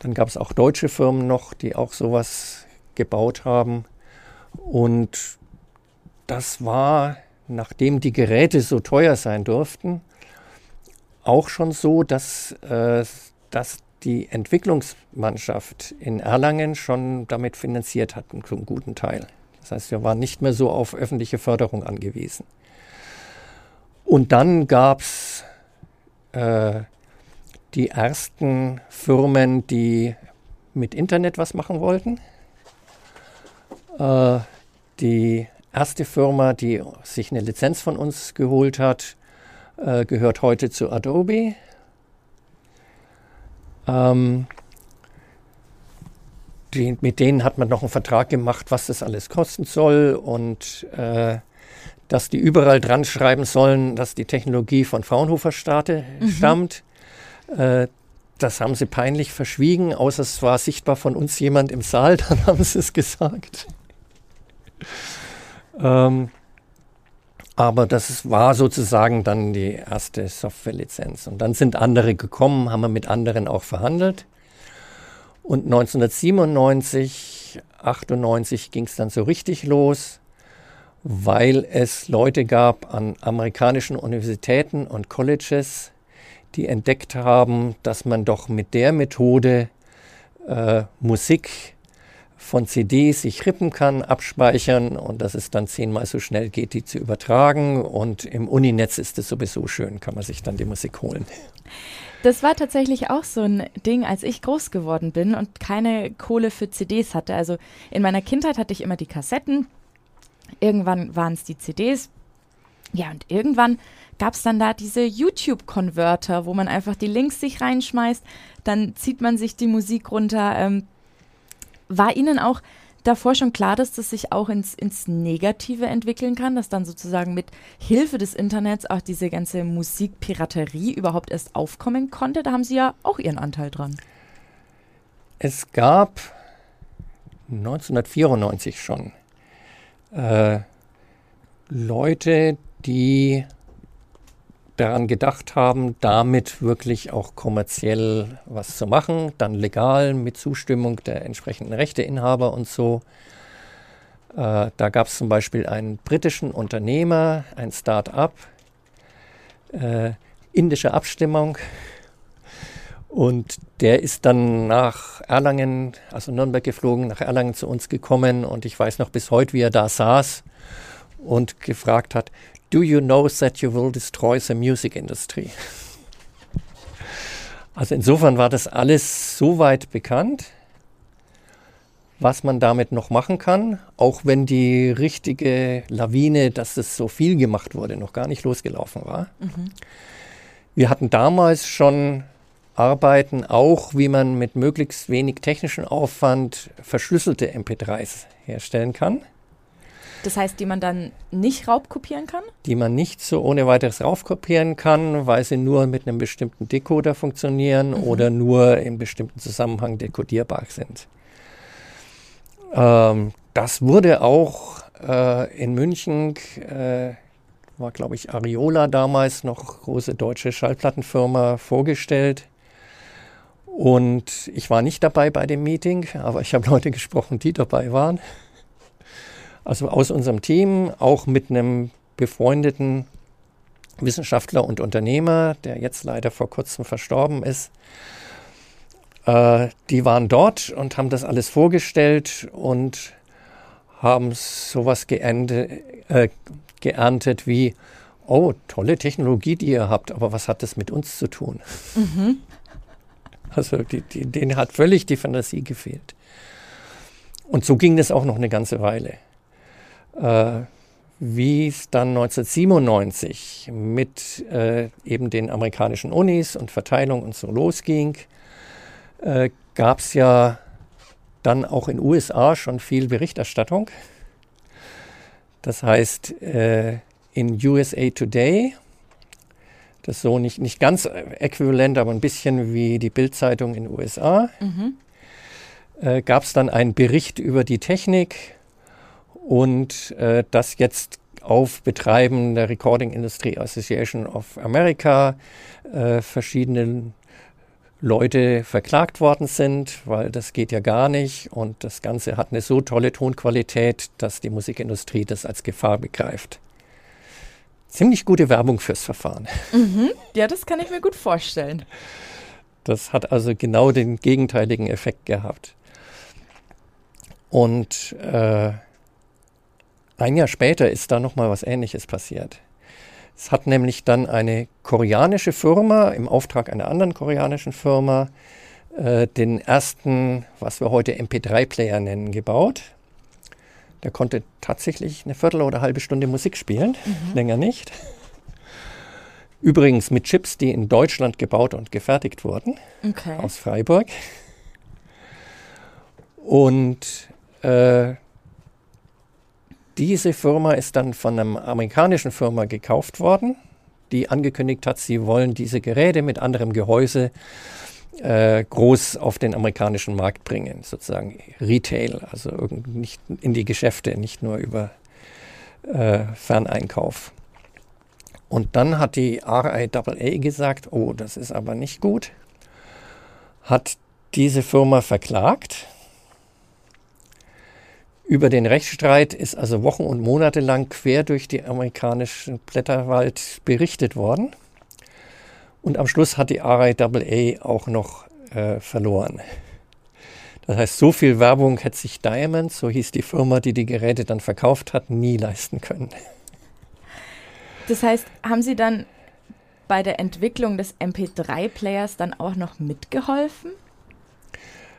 Dann gab es auch deutsche Firmen noch, die auch sowas gebaut haben. Und das war, nachdem die Geräte so teuer sein durften, auch schon so, dass, äh, dass die Entwicklungsmannschaft in Erlangen schon damit finanziert hatten, zum guten Teil. Das heißt, wir waren nicht mehr so auf öffentliche Förderung angewiesen. Und dann gab es äh, die ersten Firmen, die mit Internet was machen wollten. Äh, die erste Firma, die sich eine Lizenz von uns geholt hat, äh, gehört heute zu Adobe. Ähm, die, mit denen hat man noch einen Vertrag gemacht, was das alles kosten soll und äh, dass die überall dran schreiben sollen, dass die Technologie von Fraunhofer starte, mhm. stammt. Äh, das haben sie peinlich verschwiegen, außer es war sichtbar von uns jemand im Saal, dann haben sie es gesagt. ähm, aber das war sozusagen dann die erste Softwarelizenz. Und dann sind andere gekommen, haben wir mit anderen auch verhandelt. Und 1997, 98 ging es dann so richtig los, weil es Leute gab an amerikanischen Universitäten und Colleges, die entdeckt haben, dass man doch mit der Methode äh, Musik von CDs sich rippen kann, abspeichern und dass es dann zehnmal so schnell geht, die zu übertragen. Und im Uninetz ist es sowieso schön, kann man sich dann die Musik holen. Das war tatsächlich auch so ein Ding, als ich groß geworden bin und keine Kohle für CDs hatte. Also in meiner Kindheit hatte ich immer die Kassetten. Irgendwann waren es die CDs. Ja, und irgendwann gab es dann da diese YouTube-Konverter, wo man einfach die Links sich reinschmeißt, dann zieht man sich die Musik runter. Ähm, war Ihnen auch davor schon klar, dass das sich auch ins, ins Negative entwickeln kann, dass dann sozusagen mit Hilfe des Internets auch diese ganze Musikpiraterie überhaupt erst aufkommen konnte? Da haben Sie ja auch Ihren Anteil dran. Es gab 1994 schon äh, Leute, die daran gedacht haben, damit wirklich auch kommerziell was zu machen, dann legal mit Zustimmung der entsprechenden Rechteinhaber und so. Äh, da gab es zum Beispiel einen britischen Unternehmer, ein Start-up, äh, indische Abstimmung. Und der ist dann nach Erlangen, also Nürnberg geflogen, nach Erlangen zu uns gekommen. Und ich weiß noch bis heute, wie er da saß und gefragt hat, Do you know that you will destroy the music industry? Also insofern war das alles so weit bekannt, was man damit noch machen kann, auch wenn die richtige Lawine, dass es so viel gemacht wurde, noch gar nicht losgelaufen war. Mhm. Wir hatten damals schon Arbeiten, auch wie man mit möglichst wenig technischem Aufwand verschlüsselte MP3s herstellen kann. Das heißt, die man dann nicht raubkopieren kann? Die man nicht so ohne weiteres raufkopieren kann, weil sie nur mit einem bestimmten Decoder funktionieren mhm. oder nur in bestimmten Zusammenhang dekodierbar sind. Ähm, das wurde auch äh, in München, äh, war glaube ich Ariola damals noch große deutsche Schallplattenfirma vorgestellt. Und ich war nicht dabei bei dem Meeting, aber ich habe Leute gesprochen, die dabei waren. Also aus unserem Team, auch mit einem befreundeten Wissenschaftler und Unternehmer, der jetzt leider vor kurzem verstorben ist. Äh, die waren dort und haben das alles vorgestellt und haben sowas geerntet, äh, geerntet wie, oh, tolle Technologie, die ihr habt, aber was hat das mit uns zu tun? Mhm. Also die, die, denen hat völlig die Fantasie gefehlt. Und so ging das auch noch eine ganze Weile äh, wie es dann 1997 mit äh, eben den amerikanischen Unis und Verteilung und so losging, äh, gab es ja dann auch in USA schon viel Berichterstattung. Das heißt, äh, in USA Today, das ist so nicht, nicht ganz äquivalent, aber ein bisschen wie die Bildzeitung in den USA, mhm. äh, gab es dann einen Bericht über die Technik und äh, das jetzt auf Betreiben der Recording Industry Association of America äh, verschiedene Leute verklagt worden sind, weil das geht ja gar nicht und das Ganze hat eine so tolle Tonqualität, dass die Musikindustrie das als Gefahr begreift. Ziemlich gute Werbung fürs Verfahren. Mhm. Ja, das kann ich mir gut vorstellen. Das hat also genau den gegenteiligen Effekt gehabt. Und äh, ein Jahr später ist da nochmal was Ähnliches passiert. Es hat nämlich dann eine koreanische Firma im Auftrag einer anderen koreanischen Firma äh, den ersten, was wir heute MP3-Player nennen, gebaut. Der konnte tatsächlich eine Viertel oder halbe Stunde Musik spielen, mhm. länger nicht. Übrigens mit Chips, die in Deutschland gebaut und gefertigt wurden, okay. aus Freiburg. Und äh, diese Firma ist dann von einer amerikanischen Firma gekauft worden, die angekündigt hat, sie wollen diese Geräte mit anderem Gehäuse äh, groß auf den amerikanischen Markt bringen, sozusagen Retail, also nicht in die Geschäfte, nicht nur über äh, Ferneinkauf. Und dann hat die RIAA gesagt, oh, das ist aber nicht gut, hat diese Firma verklagt über den Rechtsstreit ist also Wochen und Monate lang quer durch die amerikanischen Blätterwald berichtet worden. Und am Schluss hat die RIAA auch noch äh, verloren. Das heißt, so viel Werbung hätte sich Diamond, so hieß die Firma, die die Geräte dann verkauft hat, nie leisten können. Das heißt, haben Sie dann bei der Entwicklung des MP3-Players dann auch noch mitgeholfen?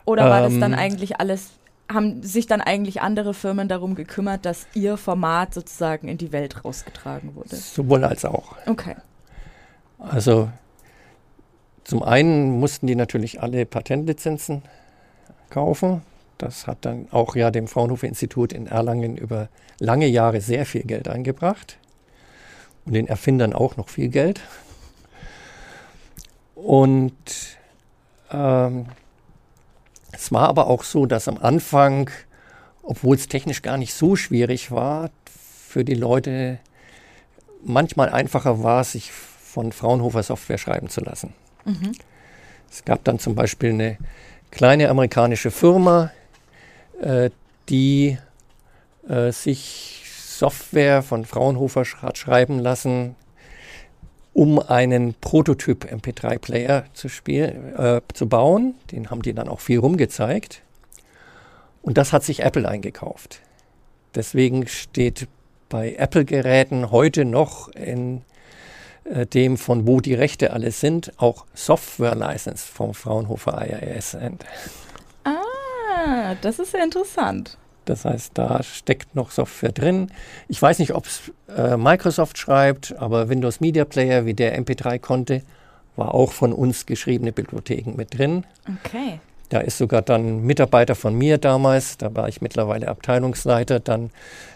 Oder war ähm, das dann ähm, eigentlich alles haben sich dann eigentlich andere Firmen darum gekümmert, dass ihr Format sozusagen in die Welt rausgetragen wurde? Sowohl als auch. Okay. Also zum einen mussten die natürlich alle Patentlizenzen kaufen. Das hat dann auch ja dem Fraunhofer Institut in Erlangen über lange Jahre sehr viel Geld eingebracht und den Erfindern auch noch viel Geld. Und ähm, es war aber auch so, dass am Anfang, obwohl es technisch gar nicht so schwierig war, für die Leute manchmal einfacher war, sich von Fraunhofer Software schreiben zu lassen. Mhm. Es gab dann zum Beispiel eine kleine amerikanische Firma, äh, die äh, sich Software von Fraunhofer hat schreiben lassen, um einen Prototyp MP3-Player zu, äh, zu bauen. Den haben die dann auch viel rumgezeigt. Und das hat sich Apple eingekauft. Deswegen steht bei Apple-Geräten heute noch in äh, dem, von wo die Rechte alles sind, auch Software-License vom Fraunhofer IIS. Ah, das ist ja interessant. Das heißt, da steckt noch Software drin. Ich weiß nicht, ob es äh, Microsoft schreibt, aber Windows Media Player, wie der MP3 konnte, war auch von uns geschriebene Bibliotheken mit drin. Okay. Da ist sogar dann Mitarbeiter von mir damals, da war ich mittlerweile Abteilungsleiter, dann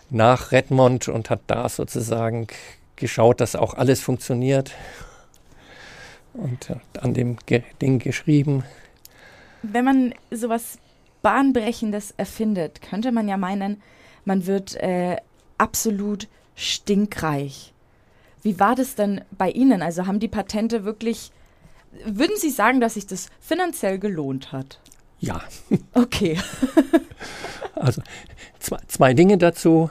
nach Redmond und hat da sozusagen geschaut, dass auch alles funktioniert und an dem Ding geschrieben. Wenn man sowas Bahnbrechendes erfindet, könnte man ja meinen, man wird äh, absolut stinkreich. Wie war das denn bei Ihnen? Also haben die Patente wirklich, würden Sie sagen, dass sich das finanziell gelohnt hat? Ja. Okay. also zwei, zwei Dinge dazu.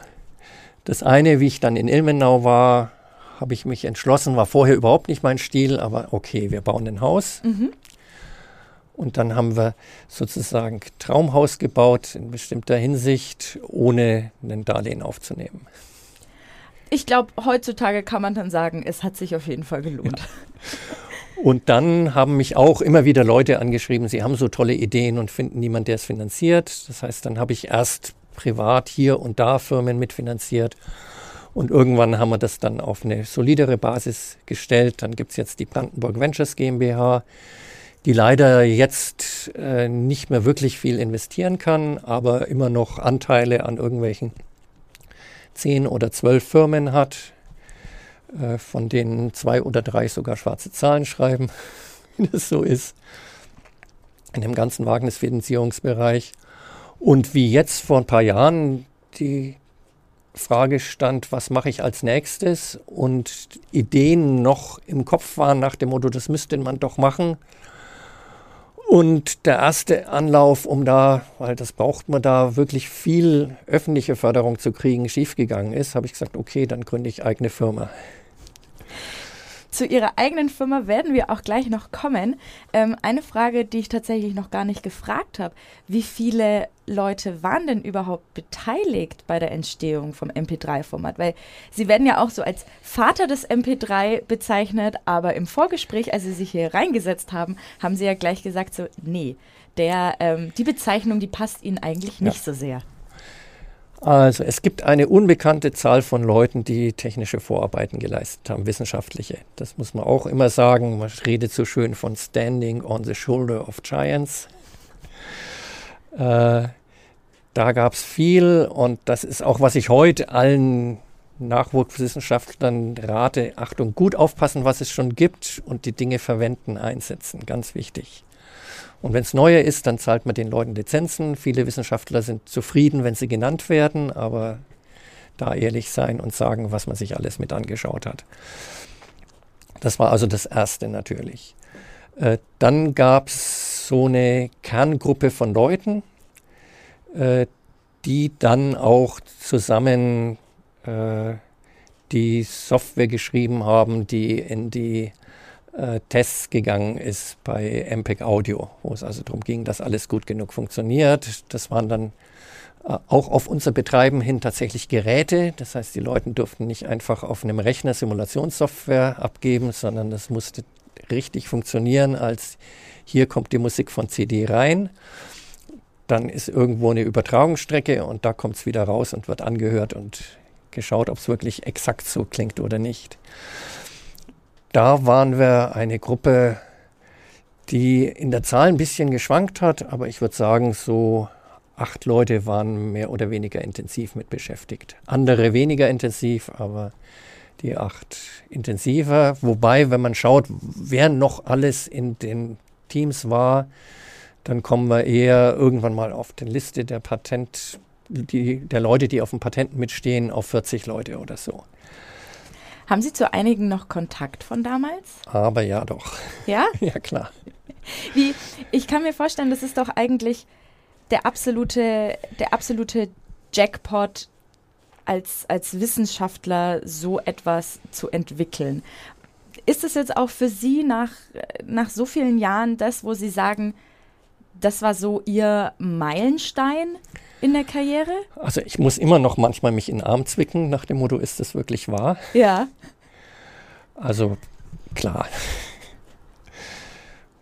Das eine, wie ich dann in Ilmenau war, habe ich mich entschlossen, war vorher überhaupt nicht mein Stil, aber okay, wir bauen ein Haus. Mhm. Und dann haben wir sozusagen Traumhaus gebaut in bestimmter Hinsicht, ohne ein Darlehen aufzunehmen. Ich glaube, heutzutage kann man dann sagen, es hat sich auf jeden Fall gelohnt. Ja. Und dann haben mich auch immer wieder Leute angeschrieben, sie haben so tolle Ideen und finden niemand, der es finanziert. Das heißt, dann habe ich erst privat hier und da Firmen mitfinanziert. Und irgendwann haben wir das dann auf eine solidere Basis gestellt. Dann gibt es jetzt die Brandenburg Ventures GmbH, die leider jetzt äh, nicht mehr wirklich viel investieren kann, aber immer noch Anteile an irgendwelchen zehn oder zwölf Firmen hat, äh, von denen zwei oder drei sogar schwarze Zahlen schreiben, wie das so ist, in dem ganzen Wagnisfinanzierungsbereich. Und wie jetzt vor ein paar Jahren die Frage stand, was mache ich als nächstes und Ideen noch im Kopf waren nach dem Motto, das müsste man doch machen, und der erste Anlauf, um da, weil das braucht man da, wirklich viel öffentliche Förderung zu kriegen, schiefgegangen ist, habe ich gesagt, okay, dann gründe ich eigene Firma. Zu Ihrer eigenen Firma werden wir auch gleich noch kommen. Ähm, eine Frage, die ich tatsächlich noch gar nicht gefragt habe. Wie viele Leute waren denn überhaupt beteiligt bei der Entstehung vom MP3-Format? Weil Sie werden ja auch so als Vater des MP3 bezeichnet, aber im Vorgespräch, als Sie sich hier reingesetzt haben, haben Sie ja gleich gesagt, so, nee, der, ähm, die Bezeichnung, die passt Ihnen eigentlich nicht ja. so sehr. Also es gibt eine unbekannte Zahl von Leuten, die technische Vorarbeiten geleistet haben, wissenschaftliche. Das muss man auch immer sagen. Man redet so schön von Standing on the Shoulder of Giants. Äh, da gab es viel und das ist auch, was ich heute allen Nachwuchswissenschaftlern rate. Achtung, gut aufpassen, was es schon gibt und die Dinge verwenden, einsetzen. Ganz wichtig. Und wenn es neue ist, dann zahlt man den Leuten Lizenzen. Viele Wissenschaftler sind zufrieden, wenn sie genannt werden, aber da ehrlich sein und sagen, was man sich alles mit angeschaut hat. Das war also das Erste natürlich. Äh, dann gab es so eine Kerngruppe von Leuten, äh, die dann auch zusammen äh, die Software geschrieben haben, die in die Tests gegangen ist bei MPEG Audio, wo es also darum ging, dass alles gut genug funktioniert. Das waren dann äh, auch auf unser Betreiben hin tatsächlich Geräte. Das heißt, die Leute durften nicht einfach auf einem Rechner Simulationssoftware abgeben, sondern das musste richtig funktionieren, als hier kommt die Musik von CD rein. Dann ist irgendwo eine Übertragungsstrecke und da kommt es wieder raus und wird angehört und geschaut, ob es wirklich exakt so klingt oder nicht. Da waren wir eine Gruppe, die in der Zahl ein bisschen geschwankt hat, aber ich würde sagen, so acht Leute waren mehr oder weniger intensiv mit beschäftigt. Andere weniger intensiv, aber die acht intensiver. Wobei, wenn man schaut, wer noch alles in den Teams war, dann kommen wir eher irgendwann mal auf die Liste der Patent, die, der Leute, die auf dem Patent mitstehen, auf 40 Leute oder so. Haben Sie zu einigen noch Kontakt von damals? Aber ja, doch. Ja? ja, klar. Wie, ich kann mir vorstellen, das ist doch eigentlich der absolute, der absolute Jackpot als, als Wissenschaftler so etwas zu entwickeln. Ist es jetzt auch für Sie nach, nach so vielen Jahren das, wo Sie sagen, das war so Ihr Meilenstein? In der Karriere? Also ich muss immer noch manchmal mich in den Arm zwicken nach dem Motto, ist das wirklich wahr? Ja. Also klar.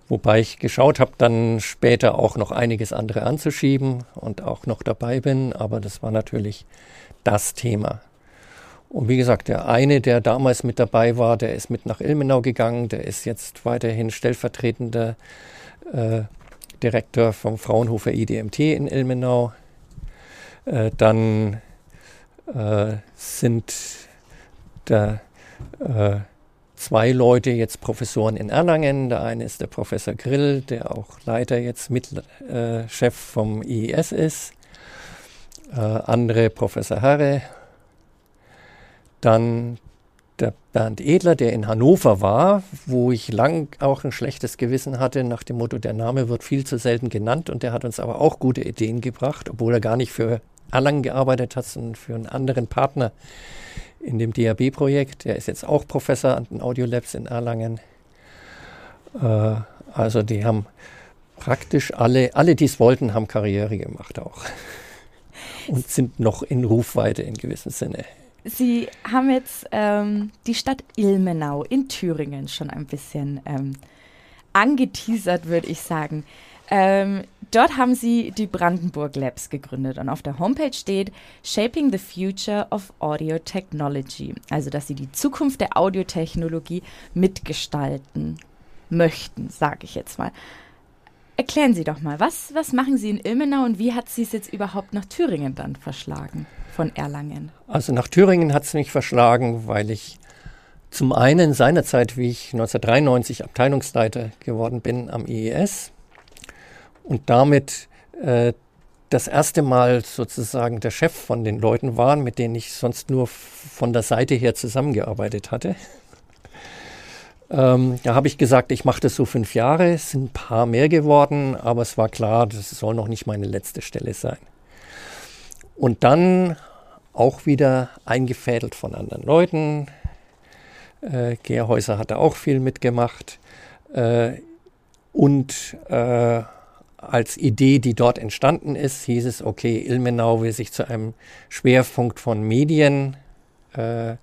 Wobei ich geschaut habe, dann später auch noch einiges andere anzuschieben und auch noch dabei bin, aber das war natürlich das Thema. Und wie gesagt, der eine, der damals mit dabei war, der ist mit nach Ilmenau gegangen, der ist jetzt weiterhin stellvertretender äh, Direktor vom Fraunhofer IDMT in Ilmenau. Äh, dann äh, sind da äh, zwei Leute jetzt Professoren in Erlangen. Der eine ist der Professor Grill, der auch Leiter jetzt Mitchef äh, vom IES ist. Äh, andere Professor Harre. Dann der Bernd Edler, der in Hannover war, wo ich lang auch ein schlechtes Gewissen hatte, nach dem Motto, der Name wird viel zu selten genannt und der hat uns aber auch gute Ideen gebracht, obwohl er gar nicht für Erlangen gearbeitet hat, sondern für einen anderen Partner in dem DAB-Projekt. Der ist jetzt auch Professor an den Audiolabs in Erlangen. Äh, also die haben praktisch alle, alle die es wollten, haben Karriere gemacht auch. Und sind noch in Rufweite in gewissem Sinne. Sie haben jetzt ähm, die Stadt Ilmenau in Thüringen schon ein bisschen ähm, angeteasert, würde ich sagen. Ähm, dort haben sie die Brandenburg Labs gegründet und auf der Homepage steht Shaping the Future of Audio Technology. Also, dass sie die Zukunft der Audiotechnologie mitgestalten möchten, sage ich jetzt mal. Erklären Sie doch mal, was, was machen Sie in Ilmenau und wie hat Sie es jetzt überhaupt nach Thüringen dann verschlagen von Erlangen? Also nach Thüringen hat es mich verschlagen, weil ich zum einen seinerzeit, wie ich 1993 Abteilungsleiter geworden bin am IES, und damit äh, das erste Mal sozusagen der Chef von den Leuten waren, mit denen ich sonst nur von der Seite her zusammengearbeitet hatte. Ähm, da habe ich gesagt, ich mache das so fünf Jahre, es sind ein paar mehr geworden, aber es war klar, das soll noch nicht meine letzte Stelle sein. Und dann auch wieder eingefädelt von anderen Leuten. Äh, Gerhäuser hat da auch viel mitgemacht. Äh, und äh, als Idee, die dort entstanden ist, hieß es, okay, Ilmenau will sich zu einem Schwerpunkt von Medien äh,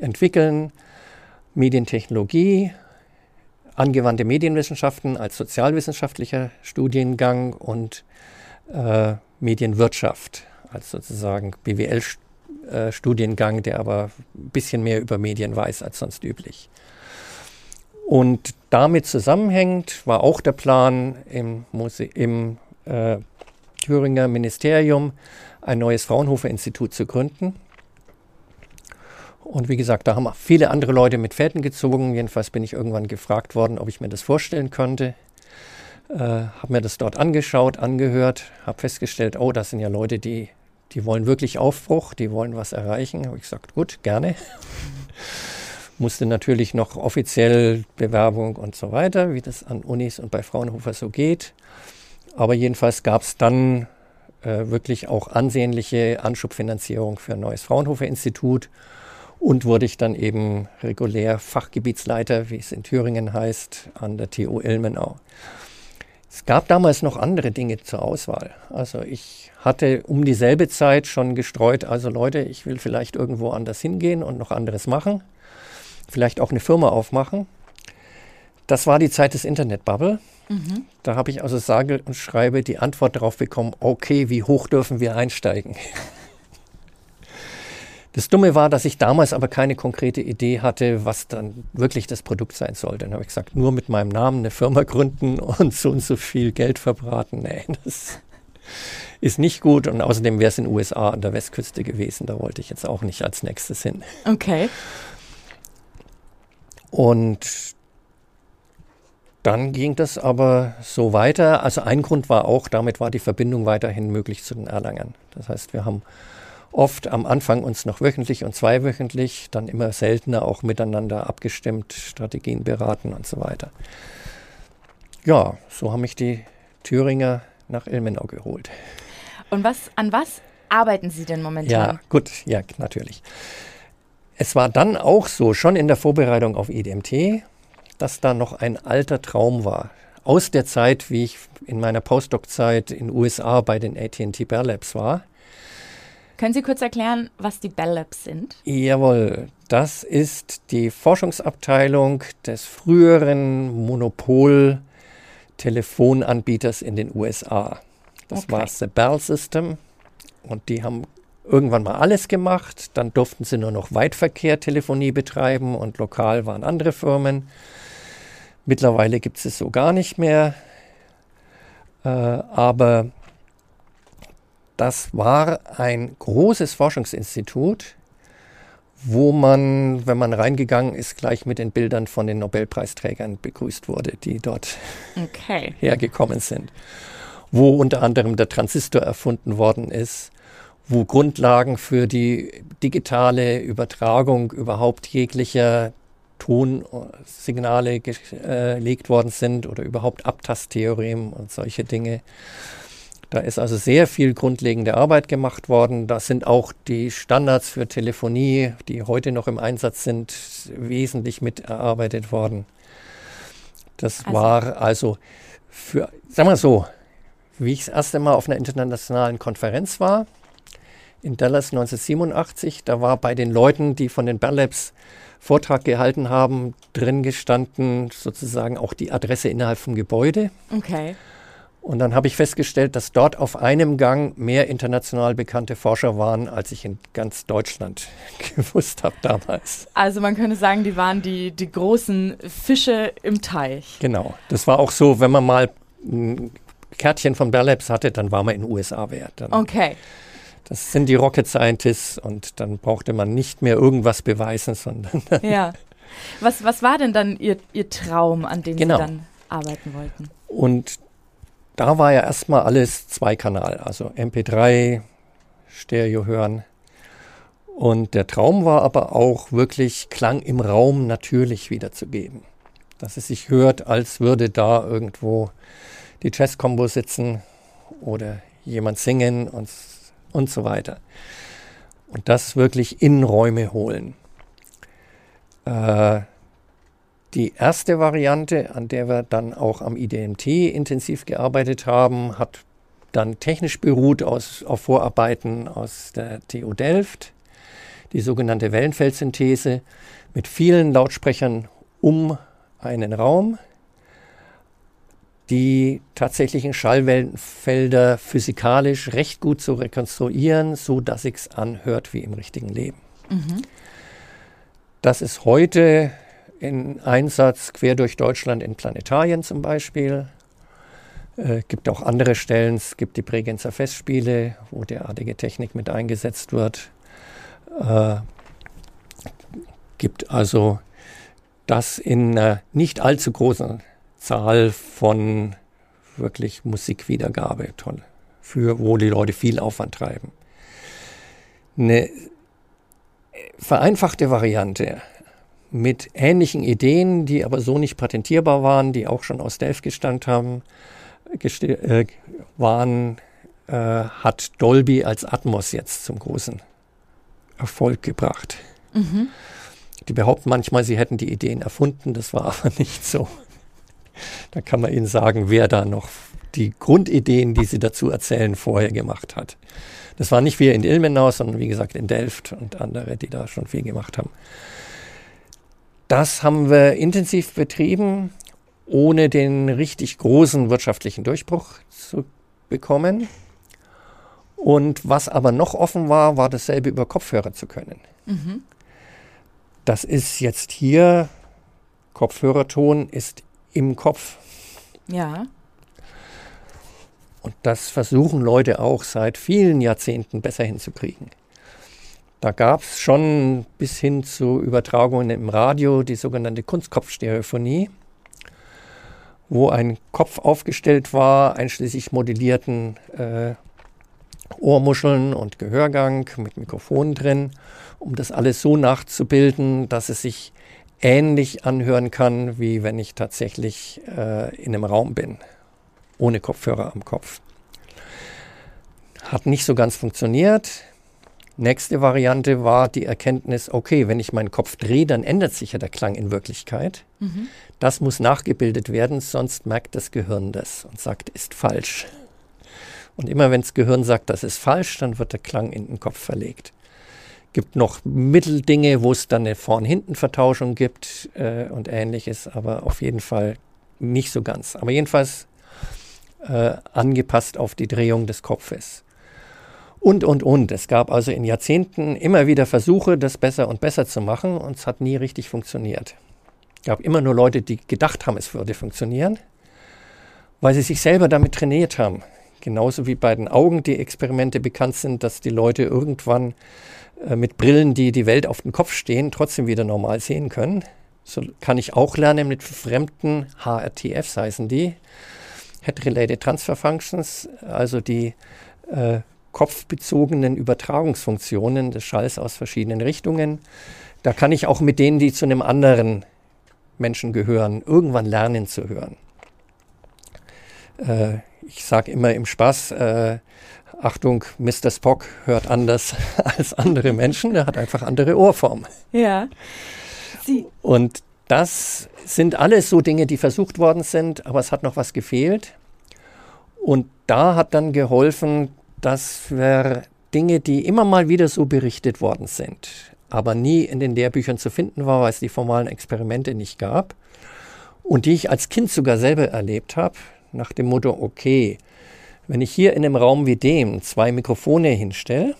entwickeln, Medientechnologie, angewandte Medienwissenschaften als sozialwissenschaftlicher Studiengang und äh, Medienwirtschaft als sozusagen BWL-Studiengang, der aber ein bisschen mehr über Medien weiß als sonst üblich. Und damit zusammenhängend war auch der Plan im, Muse im äh, Thüringer Ministerium ein neues Fraunhofer-Institut zu gründen. Und wie gesagt, da haben viele andere Leute mit Fäden gezogen. Jedenfalls bin ich irgendwann gefragt worden, ob ich mir das vorstellen könnte. Äh, habe mir das dort angeschaut, angehört, habe festgestellt, oh, das sind ja Leute, die, die wollen wirklich Aufbruch, die wollen was erreichen. Habe ich gesagt, gut, gerne. Musste natürlich noch offiziell Bewerbung und so weiter, wie das an Unis und bei Fraunhofer so geht. Aber jedenfalls gab es dann äh, wirklich auch ansehnliche Anschubfinanzierung für ein neues Fraunhofer-Institut und wurde ich dann eben regulär Fachgebietsleiter, wie es in Thüringen heißt, an der TU Ilmenau. Es gab damals noch andere Dinge zur Auswahl. Also ich hatte um dieselbe Zeit schon gestreut, also Leute, ich will vielleicht irgendwo anders hingehen und noch anderes machen, vielleicht auch eine Firma aufmachen. Das war die Zeit des Internet-Bubble. Mhm. Da habe ich also sage und schreibe die Antwort darauf bekommen, okay, wie hoch dürfen wir einsteigen? Das Dumme war, dass ich damals aber keine konkrete Idee hatte, was dann wirklich das Produkt sein sollte. Dann habe ich gesagt, nur mit meinem Namen eine Firma gründen und so und so viel Geld verbraten. Nee, das ist nicht gut. Und außerdem wäre es in den USA an der Westküste gewesen. Da wollte ich jetzt auch nicht als nächstes hin. Okay. Und dann ging das aber so weiter. Also ein Grund war auch, damit war die Verbindung weiterhin möglich zu den Erlangern. Das heißt, wir haben oft am Anfang uns noch wöchentlich und zweiwöchentlich, dann immer seltener auch miteinander abgestimmt, Strategien beraten und so weiter. Ja, so haben mich die Thüringer nach Ilmenau geholt. Und was, an was arbeiten Sie denn momentan? Ja, gut, ja, natürlich. Es war dann auch so, schon in der Vorbereitung auf IDMT, dass da noch ein alter Traum war. Aus der Zeit, wie ich in meiner Postdoc-Zeit in den USA bei den AT&T Bell Labs war. Können Sie kurz erklären, was die Bell Labs sind? Jawohl, das ist die Forschungsabteilung des früheren Monopol-Telefonanbieters in den USA. Das okay. war The Bell System und die haben irgendwann mal alles gemacht. Dann durften sie nur noch Weitverkehr-Telefonie betreiben und lokal waren andere Firmen. Mittlerweile gibt es es so gar nicht mehr. Äh, aber das war ein großes Forschungsinstitut, wo man, wenn man reingegangen ist, gleich mit den Bildern von den Nobelpreisträgern begrüßt wurde, die dort okay. hergekommen sind. Wo unter anderem der Transistor erfunden worden ist, wo Grundlagen für die digitale Übertragung überhaupt jeglicher Tonsignale gelegt worden sind oder überhaupt Abtasttheorem und solche Dinge. Da ist also sehr viel grundlegende Arbeit gemacht worden. Da sind auch die Standards für Telefonie, die heute noch im Einsatz sind, wesentlich mit erarbeitet worden. Das also. war also für, sagen wir so, wie ich das erste Mal auf einer internationalen Konferenz war, in Dallas 1987, da war bei den Leuten, die von den Bell Labs Vortrag gehalten haben, drin gestanden sozusagen auch die Adresse innerhalb vom Gebäude. Okay. Und dann habe ich festgestellt, dass dort auf einem Gang mehr international bekannte Forscher waren, als ich in ganz Deutschland gewusst habe damals. Also man könnte sagen, die waren die, die großen Fische im Teich. Genau. Das war auch so, wenn man mal ein Kärtchen von Bell Labs hatte, dann war man in den USA wert. Dann okay. Das sind die Rocket Scientists und dann brauchte man nicht mehr irgendwas beweisen, sondern. ja. Was, was war denn dann Ihr, Ihr Traum, an dem genau. Sie dann arbeiten wollten? Und da war ja erstmal alles Zweikanal, also MP3, Stereo hören. Und der Traum war aber auch wirklich Klang im Raum natürlich wiederzugeben. Dass es sich hört, als würde da irgendwo die Jazz-Kombo sitzen oder jemand singen und, und so weiter. Und das wirklich in Räume holen. Äh, die erste Variante, an der wir dann auch am IDMT intensiv gearbeitet haben, hat dann technisch beruht aus, auf Vorarbeiten aus der TU Delft, die sogenannte Wellenfeldsynthese mit vielen Lautsprechern um einen Raum, die tatsächlichen Schallwellenfelder physikalisch recht gut zu rekonstruieren, so dass sich's anhört wie im richtigen Leben. Mhm. Das ist heute in Einsatz quer durch Deutschland in Planetarien zum Beispiel. Äh, gibt auch andere Stellen. Es gibt die Bregenzer Festspiele, wo derartige Technik mit eingesetzt wird. Äh, gibt also das in einer nicht allzu großen Zahl von wirklich Musikwiedergabe, toll, für wo die Leute viel Aufwand treiben. Eine vereinfachte Variante mit ähnlichen Ideen, die aber so nicht patentierbar waren, die auch schon aus Delft gestammt haben, äh, waren, äh, hat Dolby als Atmos jetzt zum großen Erfolg gebracht. Mhm. Die behaupten manchmal, sie hätten die Ideen erfunden, das war aber nicht so. Da kann man ihnen sagen, wer da noch die Grundideen, die sie dazu erzählen, vorher gemacht hat. Das war nicht wir in Ilmenau, sondern wie gesagt in Delft und andere, die da schon viel gemacht haben. Das haben wir intensiv betrieben, ohne den richtig großen wirtschaftlichen Durchbruch zu bekommen. Und was aber noch offen war, war dasselbe über Kopfhörer zu können. Mhm. Das ist jetzt hier, Kopfhörerton ist im Kopf. Ja. Und das versuchen Leute auch seit vielen Jahrzehnten besser hinzukriegen. Da gab es schon bis hin zu Übertragungen im Radio die sogenannte Kunstkopfstereophonie, wo ein Kopf aufgestellt war, einschließlich modellierten äh, Ohrmuscheln und Gehörgang mit Mikrofonen drin, um das alles so nachzubilden, dass es sich ähnlich anhören kann, wie wenn ich tatsächlich äh, in einem Raum bin, ohne Kopfhörer am Kopf. Hat nicht so ganz funktioniert. Nächste Variante war die Erkenntnis, okay, wenn ich meinen Kopf drehe, dann ändert sich ja der Klang in Wirklichkeit. Mhm. Das muss nachgebildet werden, sonst merkt das Gehirn das und sagt, ist falsch. Und immer wenn das Gehirn sagt, das ist falsch, dann wird der Klang in den Kopf verlegt gibt noch Mitteldinge, wo es dann eine Vorn-Hinten-Vertauschung gibt äh, und ähnliches, aber auf jeden Fall nicht so ganz. Aber jedenfalls äh, angepasst auf die Drehung des Kopfes. Und, und, und. Es gab also in Jahrzehnten immer wieder Versuche, das besser und besser zu machen und es hat nie richtig funktioniert. Es gab immer nur Leute, die gedacht haben, es würde funktionieren, weil sie sich selber damit trainiert haben. Genauso wie bei den Augen die Experimente bekannt sind, dass die Leute irgendwann äh, mit Brillen, die die Welt auf den Kopf stehen, trotzdem wieder normal sehen können. So kann ich auch lernen mit fremden HRTFs heißen die, Head-Related Transfer Functions, also die äh, kopfbezogenen Übertragungsfunktionen des Schalls aus verschiedenen Richtungen. Da kann ich auch mit denen, die zu einem anderen Menschen gehören, irgendwann lernen zu hören. Äh, ich sage immer im Spaß, äh, Achtung, Mr. Spock hört anders als andere Menschen, er hat einfach andere Ohrformen. Ja. Sie. Und das sind alles so Dinge, die versucht worden sind, aber es hat noch was gefehlt. Und da hat dann geholfen, dass wir Dinge, die immer mal wieder so berichtet worden sind, aber nie in den Lehrbüchern zu finden war, weil es die formalen Experimente nicht gab und die ich als Kind sogar selber erlebt habe, nach dem Motto, okay, wenn ich hier in einem Raum wie dem zwei Mikrofone hinstelle,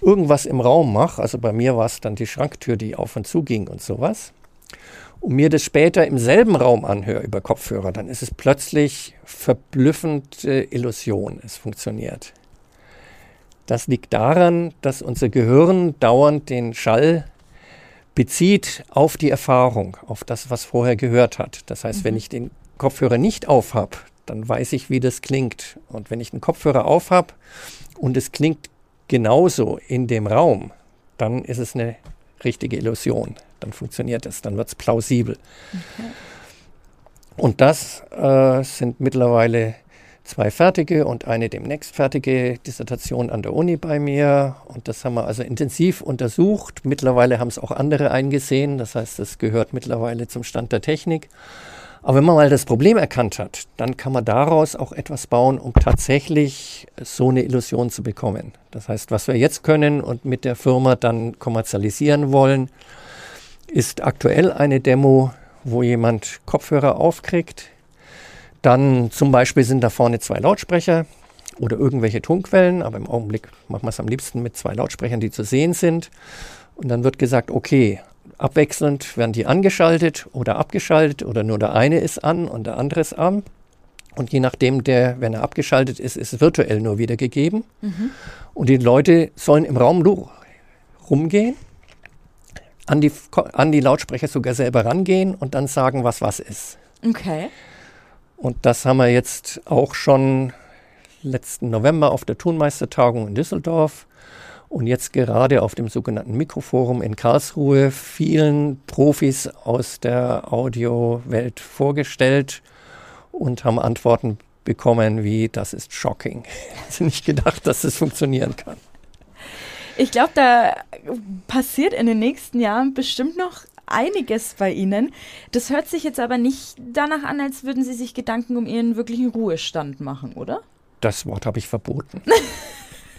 irgendwas im Raum mache, also bei mir war es dann die Schranktür, die auf und zu ging und sowas, und mir das später im selben Raum anhöre über Kopfhörer, dann ist es plötzlich verblüffend äh, Illusion. Es funktioniert. Das liegt daran, dass unser Gehirn dauernd den Schall bezieht auf die Erfahrung, auf das, was vorher gehört hat. Das heißt, mhm. wenn ich den Kopfhörer nicht auf habe, dann weiß ich, wie das klingt. Und wenn ich einen Kopfhörer auf habe und es klingt genauso in dem Raum, dann ist es eine richtige Illusion. Dann funktioniert es, dann wird es plausibel. Okay. Und das äh, sind mittlerweile zwei fertige und eine demnächst fertige Dissertation an der Uni bei mir. Und das haben wir also intensiv untersucht. Mittlerweile haben es auch andere eingesehen. Das heißt, es gehört mittlerweile zum Stand der Technik. Aber wenn man mal das Problem erkannt hat, dann kann man daraus auch etwas bauen, um tatsächlich so eine Illusion zu bekommen. Das heißt, was wir jetzt können und mit der Firma dann kommerzialisieren wollen, ist aktuell eine Demo, wo jemand Kopfhörer aufkriegt. Dann zum Beispiel sind da vorne zwei Lautsprecher oder irgendwelche Tonquellen, aber im Augenblick machen wir es am liebsten mit zwei Lautsprechern, die zu sehen sind. Und dann wird gesagt, okay, abwechselnd werden die angeschaltet oder abgeschaltet oder nur der eine ist an und der andere ist an. Und je nachdem, der, wenn er abgeschaltet ist, ist virtuell nur wiedergegeben. Mhm. Und die Leute sollen im Raum rumgehen, an die, an die Lautsprecher sogar selber rangehen und dann sagen, was was ist. Okay. Und das haben wir jetzt auch schon letzten November auf der Tonmeistertagung in Düsseldorf und jetzt gerade auf dem sogenannten Mikroforum in Karlsruhe vielen Profis aus der Audiowelt vorgestellt und haben Antworten bekommen wie, das ist shocking. Ich nicht gedacht, dass das funktionieren kann. Ich glaube, da passiert in den nächsten Jahren bestimmt noch einiges bei Ihnen. Das hört sich jetzt aber nicht danach an, als würden Sie sich Gedanken um Ihren wirklichen Ruhestand machen, oder? Das Wort habe ich verboten.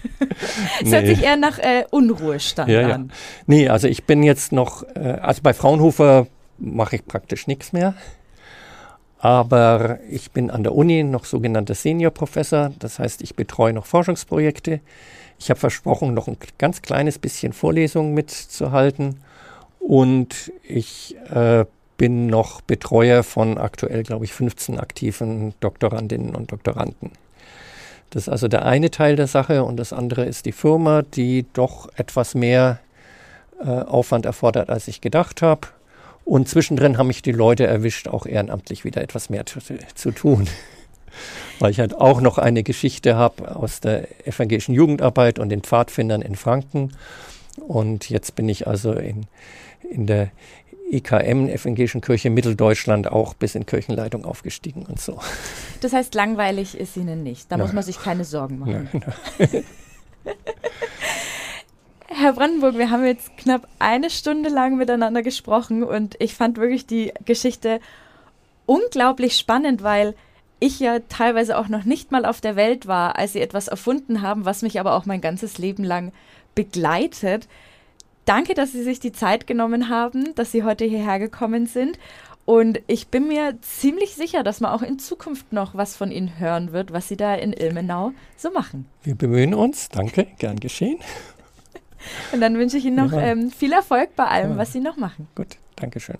Es nee. hört sich eher nach äh, Unruhestand ja, an. Ja. Nee, also ich bin jetzt noch, äh, also bei Fraunhofer mache ich praktisch nichts mehr. Aber ich bin an der Uni noch sogenannter Senior-Professor. Das heißt, ich betreue noch Forschungsprojekte. Ich habe versprochen, noch ein ganz kleines bisschen Vorlesungen mitzuhalten. Und ich äh, bin noch Betreuer von aktuell, glaube ich, 15 aktiven Doktorandinnen und Doktoranden. Das ist also der eine Teil der Sache und das andere ist die Firma, die doch etwas mehr äh, Aufwand erfordert, als ich gedacht habe. Und zwischendrin haben mich die Leute erwischt, auch ehrenamtlich wieder etwas mehr zu, zu tun. Weil ich halt auch noch eine Geschichte habe aus der evangelischen Jugendarbeit und den Pfadfindern in Franken. Und jetzt bin ich also in, in der EKM, Evangelischen Kirche Mitteldeutschland, auch bis in Kirchenleitung aufgestiegen und so. Das heißt, langweilig ist Ihnen nicht. Da Nein. muss man sich keine Sorgen machen. Nein, Herr Brandenburg, wir haben jetzt knapp eine Stunde lang miteinander gesprochen und ich fand wirklich die Geschichte unglaublich spannend, weil ich ja teilweise auch noch nicht mal auf der Welt war, als sie etwas erfunden haben, was mich aber auch mein ganzes Leben lang begleitet. Danke, dass Sie sich die Zeit genommen haben, dass Sie heute hierher gekommen sind. Und ich bin mir ziemlich sicher, dass man auch in Zukunft noch was von Ihnen hören wird, was Sie da in Ilmenau so machen. Wir bemühen uns. Danke, gern geschehen. Und dann wünsche ich Ihnen noch ja. ähm, viel Erfolg bei allem, ja. was Sie noch machen. Gut, Dankeschön.